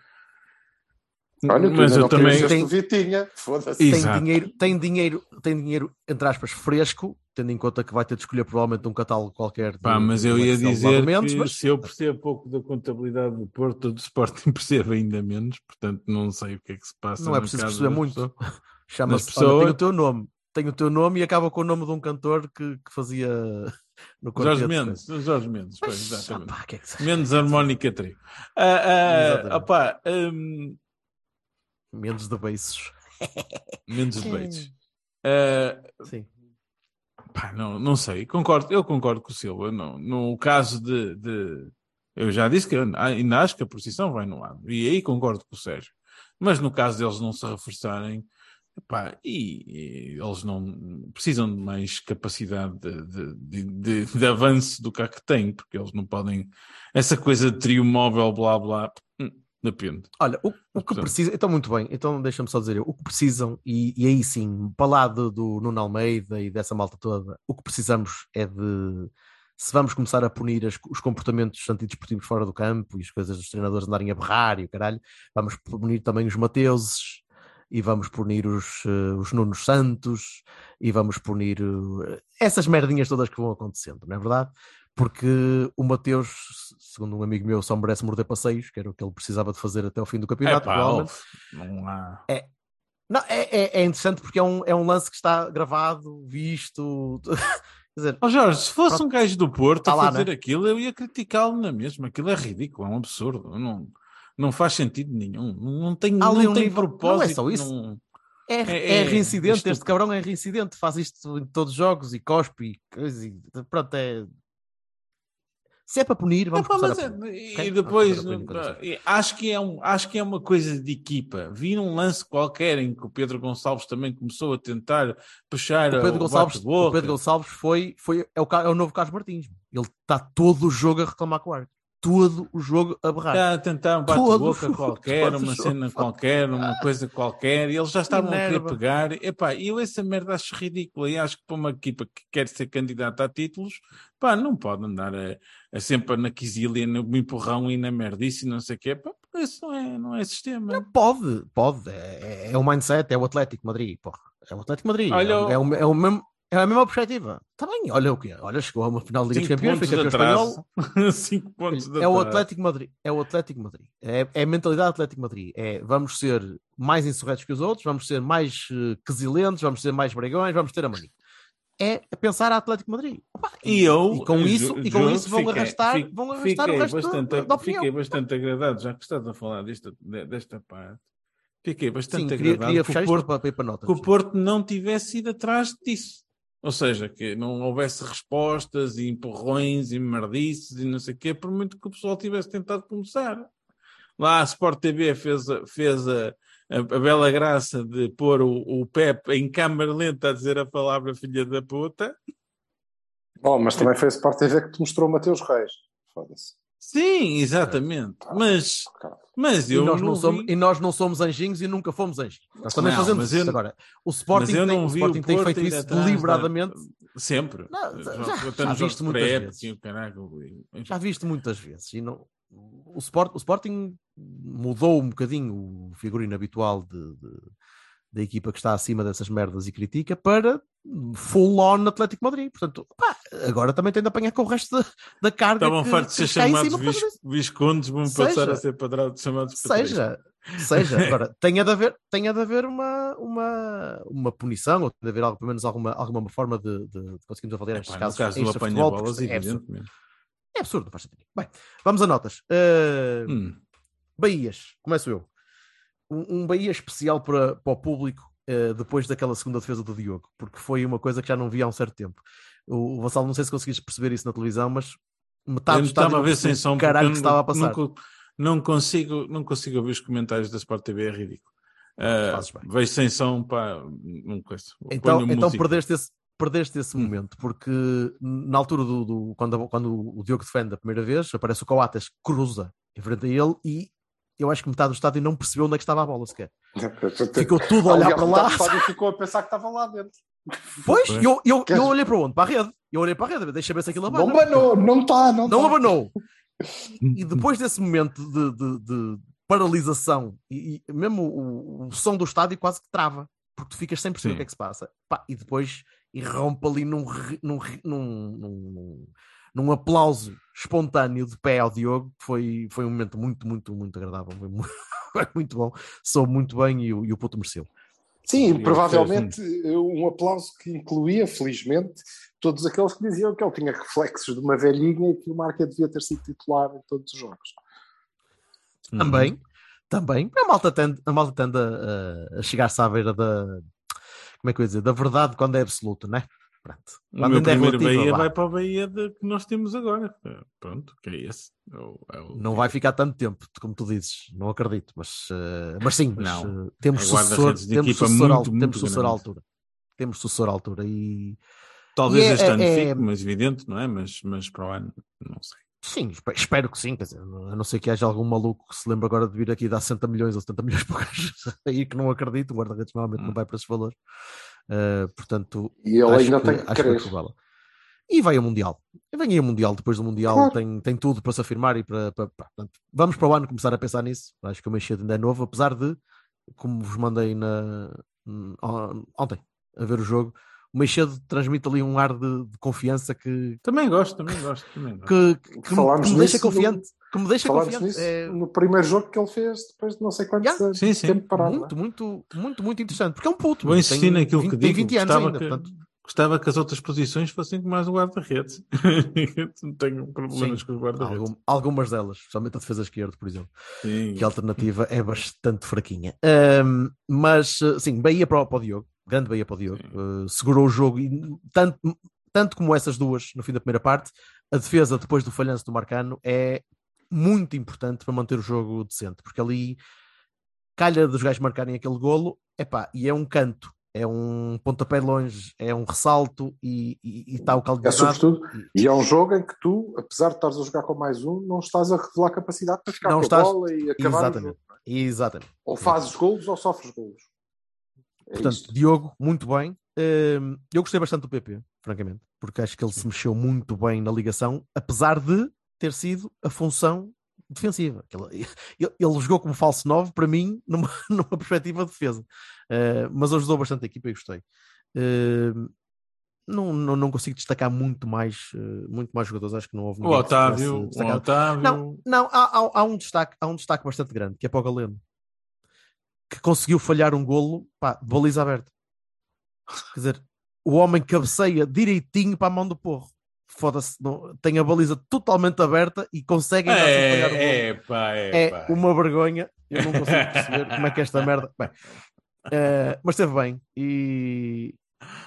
[SPEAKER 4] Olha, tu
[SPEAKER 3] Mas eu também.
[SPEAKER 2] Tem-
[SPEAKER 4] Vitinha, foda-se.
[SPEAKER 2] Tem dinheiro, tem dinheiro, tem dinheiro, entre aspas, fresco, tendo em conta que vai ter de escolher provavelmente um catálogo qualquer. de-
[SPEAKER 3] Pá, mas
[SPEAKER 2] de
[SPEAKER 3] eu ia dizer que
[SPEAKER 2] mas-
[SPEAKER 3] se eu percebo pouco da contabilidade do Porto, do Sporting percebo ainda menos, portanto não sei o que é que se passa.
[SPEAKER 2] Não é preciso perceber muito. Chama-se, olha, tem o teu nome, tem o teu nome e acaba com o nome de um cantor que, que fazia no
[SPEAKER 3] Jorge. Mendes, Jorge Mendes, pois,
[SPEAKER 2] Mas,
[SPEAKER 3] exatamente.
[SPEAKER 2] opá, que é que
[SPEAKER 3] Mendes harmónica trio. Ah, ah, opá, hum,
[SPEAKER 2] Mendes de beiços.
[SPEAKER 3] Mendes de Beites. Ah,
[SPEAKER 2] Sim.
[SPEAKER 3] Epá, não, não sei, concordo, eu concordo com o Silva. No, no caso de, de- Eu já disse que ainda acho que a posição vai no lado. E aí concordo com o Sérgio. Mas no caso deles não se reforçarem, epá, e, e eles não precisam de mais capacidade de, de, de, de- avanço do que a que têm, porque eles não podem. Essa coisa de trio móvel, blá blá, depende.
[SPEAKER 2] Olha, o, o que precisa, então muito bem, então deixa-me só dizer eu, o que precisam, e, e aí sim, para lá do, do Nuno Almeida e dessa malta toda, o que precisamos é de se vamos começar a punir as- os comportamentos antidesportivos fora do campo e as coisas dos treinadores andarem a berrar e o caralho, vamos punir também os Mateuses e vamos punir os, eh, os Nunos Santos e vamos punir eh, essas merdinhas todas que vão acontecendo, não é verdade? Porque o Mateus, segundo um amigo meu, só merece morder passeios, que era o que ele precisava de fazer até ao fim do campeonato.
[SPEAKER 3] Epá, ó, não há.
[SPEAKER 2] Não, é, é, é interessante porque é um, é um lance que está gravado, visto. Quer dizer,
[SPEAKER 3] Ó Jorge, se fosse
[SPEAKER 2] Pronto.
[SPEAKER 3] um gajo do Porto
[SPEAKER 2] Tá
[SPEAKER 3] a
[SPEAKER 2] lá,
[SPEAKER 3] fazer
[SPEAKER 2] né?
[SPEAKER 3] aquilo, eu ia criticá-lo na mesma. Aquilo é ridículo, é um absurdo. Não, não faz sentido nenhum. Não tem, não
[SPEAKER 2] um
[SPEAKER 3] tem
[SPEAKER 2] nível- não é
[SPEAKER 3] propósito.
[SPEAKER 2] só isso.
[SPEAKER 3] não-
[SPEAKER 2] é,
[SPEAKER 3] É-
[SPEAKER 2] é,
[SPEAKER 3] é
[SPEAKER 2] reincidente, este cabrão é reincidente, faz isto em todos os jogos e cospe e coisa. E, pronto, é. Se é para punir, vamos
[SPEAKER 3] Epá,
[SPEAKER 2] começar
[SPEAKER 3] mas
[SPEAKER 2] a
[SPEAKER 3] é- e
[SPEAKER 2] ok?
[SPEAKER 3] depois
[SPEAKER 2] punir,
[SPEAKER 3] e acho que, é um, acho que é uma coisa de equipa. Vi um lance qualquer em que o Pedro Gonçalves também começou a tentar puxar
[SPEAKER 2] O Pedro Gonçalves, o. Pedro Gonçalves foi, foi é, o, é o novo Carlos Martins. Ele está todo o jogo a reclamar com o árbitro. Todo o jogo a berrar.
[SPEAKER 3] Está a tentar um
[SPEAKER 2] Todo
[SPEAKER 3] bate-boca qualquer, uma cena qualquer, uma coisa qualquer, e eles já estavam a querer pegar. Epá, e eu essa merda acho ridícula e acho que para uma equipa que quer ser candidata a títulos, pá, não pode andar a, a sempre na quisília, no empurrão e na merdice e não sei o quê. Pá, isso não é, não é sistema.
[SPEAKER 2] Pode, pode. É, é o mindset, é o Atlético Madrid, porra. É o Atlético Madrid.
[SPEAKER 3] Olha
[SPEAKER 2] é,
[SPEAKER 3] o-
[SPEAKER 2] é, o, é, o mesmo, é a mesma perspectiva. Está bem, olha o quê? Olha, chegou a uma final de Liga dos Campeões, foi campeão espanhol.
[SPEAKER 3] Cinco pontos
[SPEAKER 2] É o. Atlético Madrid. É o Atlético Madrid. É, é a mentalidade do Atlético Madrid. É vamos ser mais insurretos que os outros, vamos ser mais uh, quesilentes, vamos ser mais bregões, vamos ter a mania. É pensar a Atlético Madrid. Opa,
[SPEAKER 3] E eu,
[SPEAKER 2] e com
[SPEAKER 3] ju-
[SPEAKER 2] isso, e com isso vão
[SPEAKER 3] fiquei-
[SPEAKER 2] arrastar,
[SPEAKER 3] fiquei-
[SPEAKER 2] vão arrastar
[SPEAKER 3] fiquei
[SPEAKER 2] o resto
[SPEAKER 3] bastante,
[SPEAKER 2] da, da opinião.
[SPEAKER 3] Fiquei bastante agradado, já que estás a falar desta, de- desta parte. Fiquei
[SPEAKER 2] Sim,
[SPEAKER 3] bastante
[SPEAKER 2] queria,
[SPEAKER 3] agradado
[SPEAKER 2] queria
[SPEAKER 3] que, o Porto,
[SPEAKER 2] para, para
[SPEAKER 3] que o Porto não tivesse ido atrás disso. Ou seja, que não houvesse respostas e empurrões e merdices e não sei o quê, por muito que o pessoal tivesse tentado começar. Lá a Sport TV fez a, fez a, a, a bela graça de pôr o, o Pep em câmara lenta a dizer a palavra filha da puta.
[SPEAKER 4] Bom, mas também foi a Sport TV que te mostrou o Mateus Reis. Foda-se.
[SPEAKER 3] Sim, exatamente. Mas,
[SPEAKER 4] Cara.
[SPEAKER 3] Mas
[SPEAKER 2] E
[SPEAKER 3] eu
[SPEAKER 2] nós,
[SPEAKER 3] não,
[SPEAKER 2] não somos,
[SPEAKER 3] vi-
[SPEAKER 2] e nós não somos anjinhos e nunca fomos anjinhos. Nós também
[SPEAKER 3] Não,
[SPEAKER 2] fazemos
[SPEAKER 3] eu
[SPEAKER 2] isso.
[SPEAKER 3] não-
[SPEAKER 2] Agora, o Sporting,
[SPEAKER 3] eu
[SPEAKER 2] tem, o Sporting tem feito isso
[SPEAKER 3] atrás da-
[SPEAKER 2] deliberadamente.
[SPEAKER 3] Sempre.
[SPEAKER 2] Não,
[SPEAKER 3] Já-
[SPEAKER 2] já- viste muitas vezes.
[SPEAKER 3] e e-
[SPEAKER 2] Já viste muitas vezes. E não, o, Sport, o Sporting mudou um bocadinho o figurino habitual de, de- da equipa que está acima dessas merdas e critica para full on Atlético Madrid. Portanto, pá, agora também tem de apanhar com o resto da, da carga.
[SPEAKER 3] Estavam fartos de ser chamados vis- viscondes, vão
[SPEAKER 2] Seja.
[SPEAKER 3] passar a ser padrados chamados patrícios.
[SPEAKER 2] Seja, seja. Agora, tenha de haver, tenha de haver uma, uma, uma punição, ou tem de haver algo, pelo menos alguma, alguma forma de, de, de conseguirmos avaliar estes
[SPEAKER 3] Epá, no
[SPEAKER 2] casos.
[SPEAKER 3] caso do apanha-bolas,
[SPEAKER 2] porque é
[SPEAKER 3] evidentemente.
[SPEAKER 2] É absurdo, faz sentido. Bem, vamos a notas. Uh,
[SPEAKER 3] Hum.
[SPEAKER 2] Bahias, começo eu. Um, um Bahia especial para, para o público uh, depois daquela segunda defesa do Diogo, porque foi uma coisa que já não via há um certo tempo. O, o Vassal, não sei se conseguiste perceber isso na televisão, mas metade do
[SPEAKER 3] estava a ver sem som
[SPEAKER 2] caralho que estava a passar.
[SPEAKER 3] Não, não consigo, não consigo ouvir os comentários da Sport TV, é ridículo.
[SPEAKER 2] Bem.
[SPEAKER 3] vejo sem som, pá, não coisa.
[SPEAKER 2] Então,
[SPEAKER 3] Ponho
[SPEAKER 2] então
[SPEAKER 3] música.
[SPEAKER 2] perdeste esse, perdeste esse
[SPEAKER 3] Hum.
[SPEAKER 2] momento, porque na altura do, do- quando, quando o Diogo defende a primeira vez, aparece o Coates, cruza em frente a ele e eu acho que metade do estádio não percebeu onde é que estava a bola sequer. Ficou tudo a olhar
[SPEAKER 4] Aliás,
[SPEAKER 2] para lá.
[SPEAKER 4] do estádio ficou a pensar que estava lá dentro.
[SPEAKER 2] Pois, eu, eu,
[SPEAKER 4] Queres-
[SPEAKER 2] eu olhei para onde? Para a rede. Eu olhei para a rede, deixa ver se aquilo abana.
[SPEAKER 4] Não banou, não está, não
[SPEAKER 2] Não
[SPEAKER 4] tá.
[SPEAKER 2] abanou. E depois desse momento de, de- de paralisação, e, e mesmo o, o som do estádio quase que trava, porque tu ficas sem perceber
[SPEAKER 3] Sim.
[SPEAKER 2] o que é que se passa. Pá, e depois irrompe ali num, num, num, num, num aplauso espontâneo de pé ao Diogo, que foi, foi um momento muito, muito, muito agradável. Foi muito, muito bom, soube muito bem e, o- e o puto mereceu.
[SPEAKER 4] Sim, provavelmente um aplauso que incluía, felizmente, todos aqueles que diziam que ele tinha reflexos de uma velhinha e que o Marca devia ter sido titular em todos os jogos.
[SPEAKER 3] Uhum.
[SPEAKER 2] Também, também. A malta tende, a, malta tende a, a- chegar-se à beira da. Como é que eu ia dizer? Da verdade quando é absoluta, né? Pronto.
[SPEAKER 3] O
[SPEAKER 2] Quando
[SPEAKER 3] meu
[SPEAKER 2] é
[SPEAKER 3] primeiro Bahia
[SPEAKER 2] vá.
[SPEAKER 3] vai para o Bahia de, que nós temos agora. Eh, Pronto, que é esse. É o- é o-
[SPEAKER 2] Não vai ficar tanto tempo, como tu dizes, não acredito, mas, eh, mas sim, mas,
[SPEAKER 3] Não.
[SPEAKER 2] eh, temos
[SPEAKER 3] É
[SPEAKER 2] sucessor, temos sucessor, à-
[SPEAKER 3] muito, muito
[SPEAKER 2] temos sucessor à altura. Temos sucessor à altura e
[SPEAKER 3] Talvez
[SPEAKER 2] E é-
[SPEAKER 3] este ano
[SPEAKER 2] é-
[SPEAKER 3] fique, mas evidente, não é? Mas, mas para o ano, não sei.
[SPEAKER 2] sim, espe- espero que sim, quer dizer, a não ser que haja algum maluco que se lembre agora de vir aqui dar 60 milhões ou 70 milhões por gajo, aí que não acredito, o guarda-redes normalmente não
[SPEAKER 3] Hum.
[SPEAKER 2] vai para esses valores. Eh, portanto,
[SPEAKER 4] E ele
[SPEAKER 2] acho
[SPEAKER 4] ainda
[SPEAKER 2] que,
[SPEAKER 4] tem que
[SPEAKER 2] acho que é. E vai ao Mundial. Vem aí o Mundial, depois do Mundial
[SPEAKER 4] Claro.
[SPEAKER 2] tem, tem tudo para se afirmar e para, para- para- portanto, vamos para o ano começar a pensar nisso. Acho que o Mexia ainda é novo, apesar de, como vos mandei na, on- ontem a ver o jogo, o Meixedo transmite ali um ar de, de confiança que,
[SPEAKER 3] Também gosto, também gosto. Também gosto.
[SPEAKER 2] que, que, me- que me deixa confiante. Que me deixa
[SPEAKER 4] Falámos
[SPEAKER 2] confiante.
[SPEAKER 4] nisso
[SPEAKER 2] É
[SPEAKER 4] no primeiro jogo que ele fez depois de não sei quantos
[SPEAKER 2] Yeah.
[SPEAKER 4] anos
[SPEAKER 3] Sim,
[SPEAKER 4] de
[SPEAKER 3] sim.
[SPEAKER 4] tempo parado. é?
[SPEAKER 2] muito, muito, muito, muito interessante. Porque é um puto.
[SPEAKER 3] Vou insistir naquilo
[SPEAKER 2] 20,
[SPEAKER 3] que
[SPEAKER 2] tem
[SPEAKER 3] digo.
[SPEAKER 2] 20 anos
[SPEAKER 3] Gostava
[SPEAKER 2] ainda.
[SPEAKER 3] que,
[SPEAKER 2] portanto,
[SPEAKER 3] gostava que as outras posições fossem as do guarda-redes. não tenho problemas
[SPEAKER 2] Sim.
[SPEAKER 3] com os guarda-redes.
[SPEAKER 2] algum- algumas delas, especialmente a defesa esquerda, por exemplo.
[SPEAKER 3] Sim.
[SPEAKER 2] que a alternativa é bastante fraquinha. Ahm, mas, eh, sim, Bahia para, o- para o Diogo, grande Bahia para o Diogo, Eh, segurou o jogo e tanto, tanto como essas duas no fim da primeira parte, a defesa depois do falhanço do Marcano é muito importante para manter o jogo decente, porque ali calha dos gajos marcarem aquele golo, epá, e é um canto, é um pontapé longe, é um ressalto e está o caldo
[SPEAKER 4] É sobretudo, e é um jogo em que tu, apesar de estares a jogar com mais um, não estás a revelar capacidade para ficar
[SPEAKER 2] Não
[SPEAKER 4] com
[SPEAKER 2] estás-
[SPEAKER 4] a bola e acabar o
[SPEAKER 2] Exatamente.
[SPEAKER 4] jogo. não é?
[SPEAKER 2] Exatamente.
[SPEAKER 4] Ou fazes golos ou sofres golos. É
[SPEAKER 2] Portanto,
[SPEAKER 4] isto.
[SPEAKER 2] Diogo, muito bem. Hum, eu gostei bastante do PP, francamente, porque acho que ele se mexeu muito bem na ligação, apesar de ter sido a função defensiva. Aquela- Ele, ele jogou como falso 9, para mim, numa, numa perspectiva de defesa. Uh, mas ajudou bastante a equipa e gostei. Hum, não, não, não consigo destacar muito mais, uh, muito mais jogadores. Acho que não houve
[SPEAKER 3] O Otávio, o. Otávio.
[SPEAKER 2] Não, não há, há- há um destaque, há um destaque bastante grande, que é para o Galeno, que conseguiu falhar um golo pá, de baliza aberta. Quer dizer, o homem cabeceia direitinho para a mão do porro. Foda-se, não- tem a baliza totalmente aberta e consegue ainda falhar o golo.
[SPEAKER 3] É, é, pá, é,
[SPEAKER 2] É uma vergonha. Eu não consigo perceber como é que esta merda. Bem, eh, mas esteve bem. E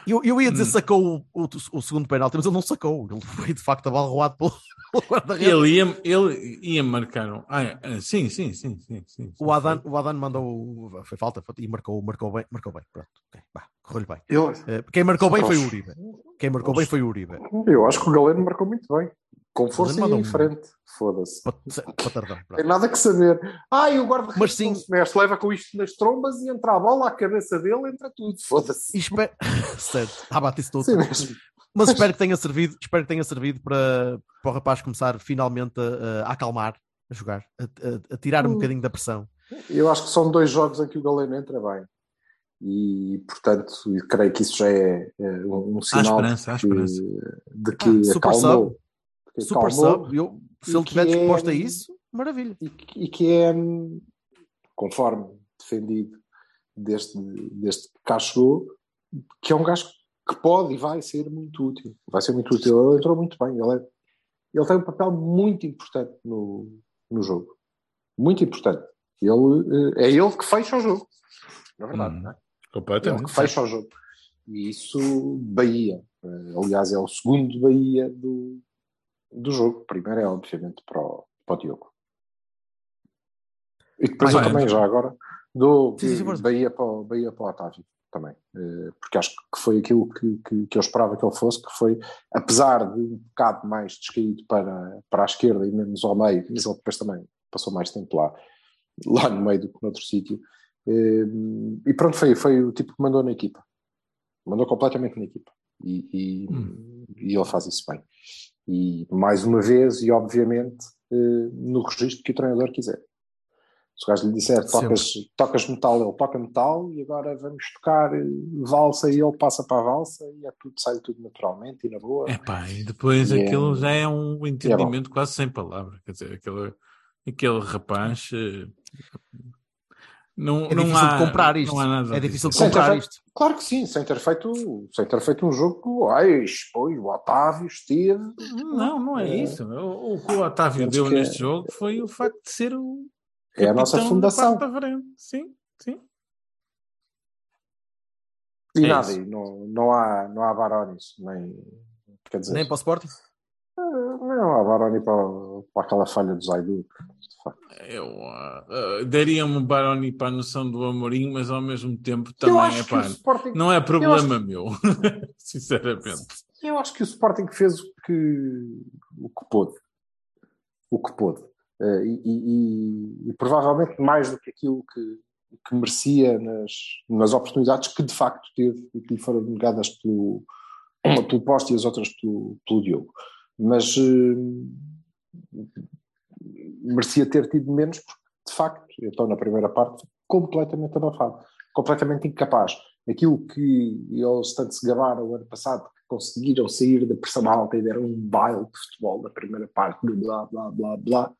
[SPEAKER 2] eu, eu ia dizer
[SPEAKER 3] Hum.
[SPEAKER 2] sacou o, o, o segundo penalti, mas ele não sacou. Ele foi de facto abalroado pelo, pelo guarda-redes.
[SPEAKER 3] Ele ia, ele ia marcar um. Ah, é, sim, sim, sim, sim, sim.
[SPEAKER 2] O Adan, o Adan mandou. Foi falta e marcou, marcou bem. Marcou bem. Pronto. ok, vá, Correu-lhe bem.
[SPEAKER 4] Eu,
[SPEAKER 2] Eh, quem marcou bem foi o. Uribe. Quem marcou bem foi o Uribe.
[SPEAKER 4] eu acho que o Galeno marcou muito bem. Com força e
[SPEAKER 2] um-
[SPEAKER 4] em frente. Foda-se.
[SPEAKER 2] Para, tardar.
[SPEAKER 4] Tem nada que saber. Ai, o guarda-redes
[SPEAKER 2] Mas sim-
[SPEAKER 4] mexe, leva com isto nas trombas e entra a bola à cabeça dele, entra tudo. Foda-se.
[SPEAKER 2] Espero... certo. Ah, bate isso tudo.
[SPEAKER 4] Sim.
[SPEAKER 2] Mas espero que tenha servido, espero que tenha servido para, para o rapaz começar finalmente a, a acalmar, a jogar, a, a- a tirar um
[SPEAKER 4] Hum.
[SPEAKER 2] bocadinho da pressão.
[SPEAKER 4] Eu acho que são dois jogos em que o Galeno entra bem. E, portanto, eu creio que isso já é, é um, um
[SPEAKER 3] Há
[SPEAKER 4] sinal
[SPEAKER 3] esperança, há
[SPEAKER 4] de que,
[SPEAKER 3] esperança.
[SPEAKER 4] de que
[SPEAKER 2] Ah,
[SPEAKER 4] acalmou.
[SPEAKER 2] sub.
[SPEAKER 4] De que
[SPEAKER 2] Super
[SPEAKER 4] acalmou
[SPEAKER 2] sub, eu, se ele estiver
[SPEAKER 4] é-
[SPEAKER 2] disposto a isso, maravilha.
[SPEAKER 4] e, que- e que é, hum, conforme defendido desde, desde que cá chegou, que é um gajo que pode e vai ser muito útil. Vai ser muito útil. Ele entrou muito bem. Ele, é- ele tem um papel muito importante no, no jogo. Muito importante. Ele, eh, é ele que fecha o jogo. Na verdade,
[SPEAKER 3] Hum.
[SPEAKER 4] não é? Ele
[SPEAKER 3] Completamente.
[SPEAKER 4] que fecha o jogo. E isso, Bahia. Eh, Aliás, é o segundo Bahia do, do jogo. Primeiro é, obviamente, para o, para o Diogo. E depois eu
[SPEAKER 3] é.
[SPEAKER 4] também, já agora, dou
[SPEAKER 2] Sim, sim.
[SPEAKER 4] Bahia, para, o- Bahia para o Otávio também. Eh, Porque acho que foi aquilo que, que, que eu esperava que ele fosse, que foi, apesar de um bocado mais descaído para, para a esquerda e menos ao meio, mas ele depois também passou mais tempo lá, lá no meio do que noutro sítio. Eh, E pronto, foi, foi o tipo que mandou na equipa. Mandou completamente na equipa. E, e,
[SPEAKER 3] Hum.
[SPEAKER 4] e ele faz isso bem. E mais uma vez, e obviamente, eh, no registro que o treinador quiser. Se o gajo lhe disser tocas, tocas metal, ele toca metal e agora vamos tocar eh, valsa e ele passa para a valsa e é tudo, sai tudo naturalmente e na boa.
[SPEAKER 3] É pá, e depois
[SPEAKER 4] E é-
[SPEAKER 3] aquilo já é um entendimento quase sem palavras. Quer dizer, aquele, aquele rapaz. Eh, Não,
[SPEAKER 2] É
[SPEAKER 3] não
[SPEAKER 2] difícil
[SPEAKER 3] há,
[SPEAKER 2] de comprar isto.
[SPEAKER 3] Não há nada
[SPEAKER 2] É difícil de comprar isto.
[SPEAKER 4] Claro que sim, sem ter feito, sem ter feito um jogo que ai, pois, o Otávio esteve.
[SPEAKER 3] Não, não é isso. O, o que o Otávio deu
[SPEAKER 4] que é-
[SPEAKER 3] neste jogo foi o facto de ser o.
[SPEAKER 4] É a nossa fundação.
[SPEAKER 3] Sim, sim.
[SPEAKER 4] E
[SPEAKER 3] É
[SPEAKER 4] nada,
[SPEAKER 3] isso.
[SPEAKER 4] não, não há, não há Barones, nem. Quer dizer,
[SPEAKER 2] Nem para o Sporting?
[SPEAKER 4] não há Baroni para, para aquela falha do Zaidu.
[SPEAKER 3] Eu ah, daria-me um Baroni para a noção do Amorim, mas ao mesmo tempo também é
[SPEAKER 4] que
[SPEAKER 3] pá.
[SPEAKER 4] Sporting.
[SPEAKER 3] Não é problema
[SPEAKER 4] acho-
[SPEAKER 3] meu, sinceramente.
[SPEAKER 4] Eu acho que o Sporting fez o que, o que pôde. O que pôde. Eh, e, e- e- provavelmente mais do que aquilo que, que merecia nas, nas oportunidades que de facto teve e que lhe foram negadas pelo, uma pelo Poste e as outras pelo, pelo Diogo. Mas eh, merecia ter tido menos porque de facto, eu estou na primeira parte completamente abafado, completamente incapaz. Aquilo que eles tanto se gabaram o ano passado, que conseguiram sair da pressão alta e deram um baile de futebol na primeira parte, blá blá blá blá.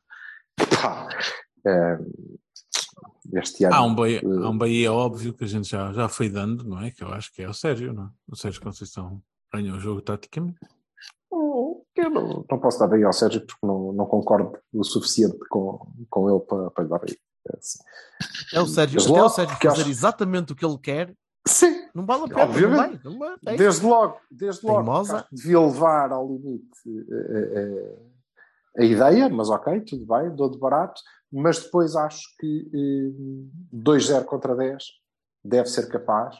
[SPEAKER 4] Pá, eh, este ano.
[SPEAKER 3] Há um, Bahia,
[SPEAKER 4] eh,
[SPEAKER 3] há um Bahia óbvio que a gente já, já foi dando, não é? Que eu acho que é o Sérgio, não é? O Sérgio Conceição ganhou o jogo taticamente.
[SPEAKER 4] Eu não, não posso dar bem ao Sérgio porque não, não concordo o suficiente com, com ele para, para lhe dar bem. É assim.
[SPEAKER 2] É o Sérgio,
[SPEAKER 4] Mas
[SPEAKER 2] até
[SPEAKER 4] logo
[SPEAKER 2] o Sérgio
[SPEAKER 4] que
[SPEAKER 2] fazer
[SPEAKER 4] acho-
[SPEAKER 2] exatamente o que ele quer,
[SPEAKER 4] Sim,
[SPEAKER 2] não vale a pena.
[SPEAKER 4] Obviamente.
[SPEAKER 2] Não vai, não vai, é
[SPEAKER 4] desde logo, desde logo
[SPEAKER 2] Teimosa.
[SPEAKER 4] devia levar ao limite eh, eh, a ideia, mas ok, tudo bem, dou de barato, mas depois acho que eh, 2-0 contra 10 deve ser capaz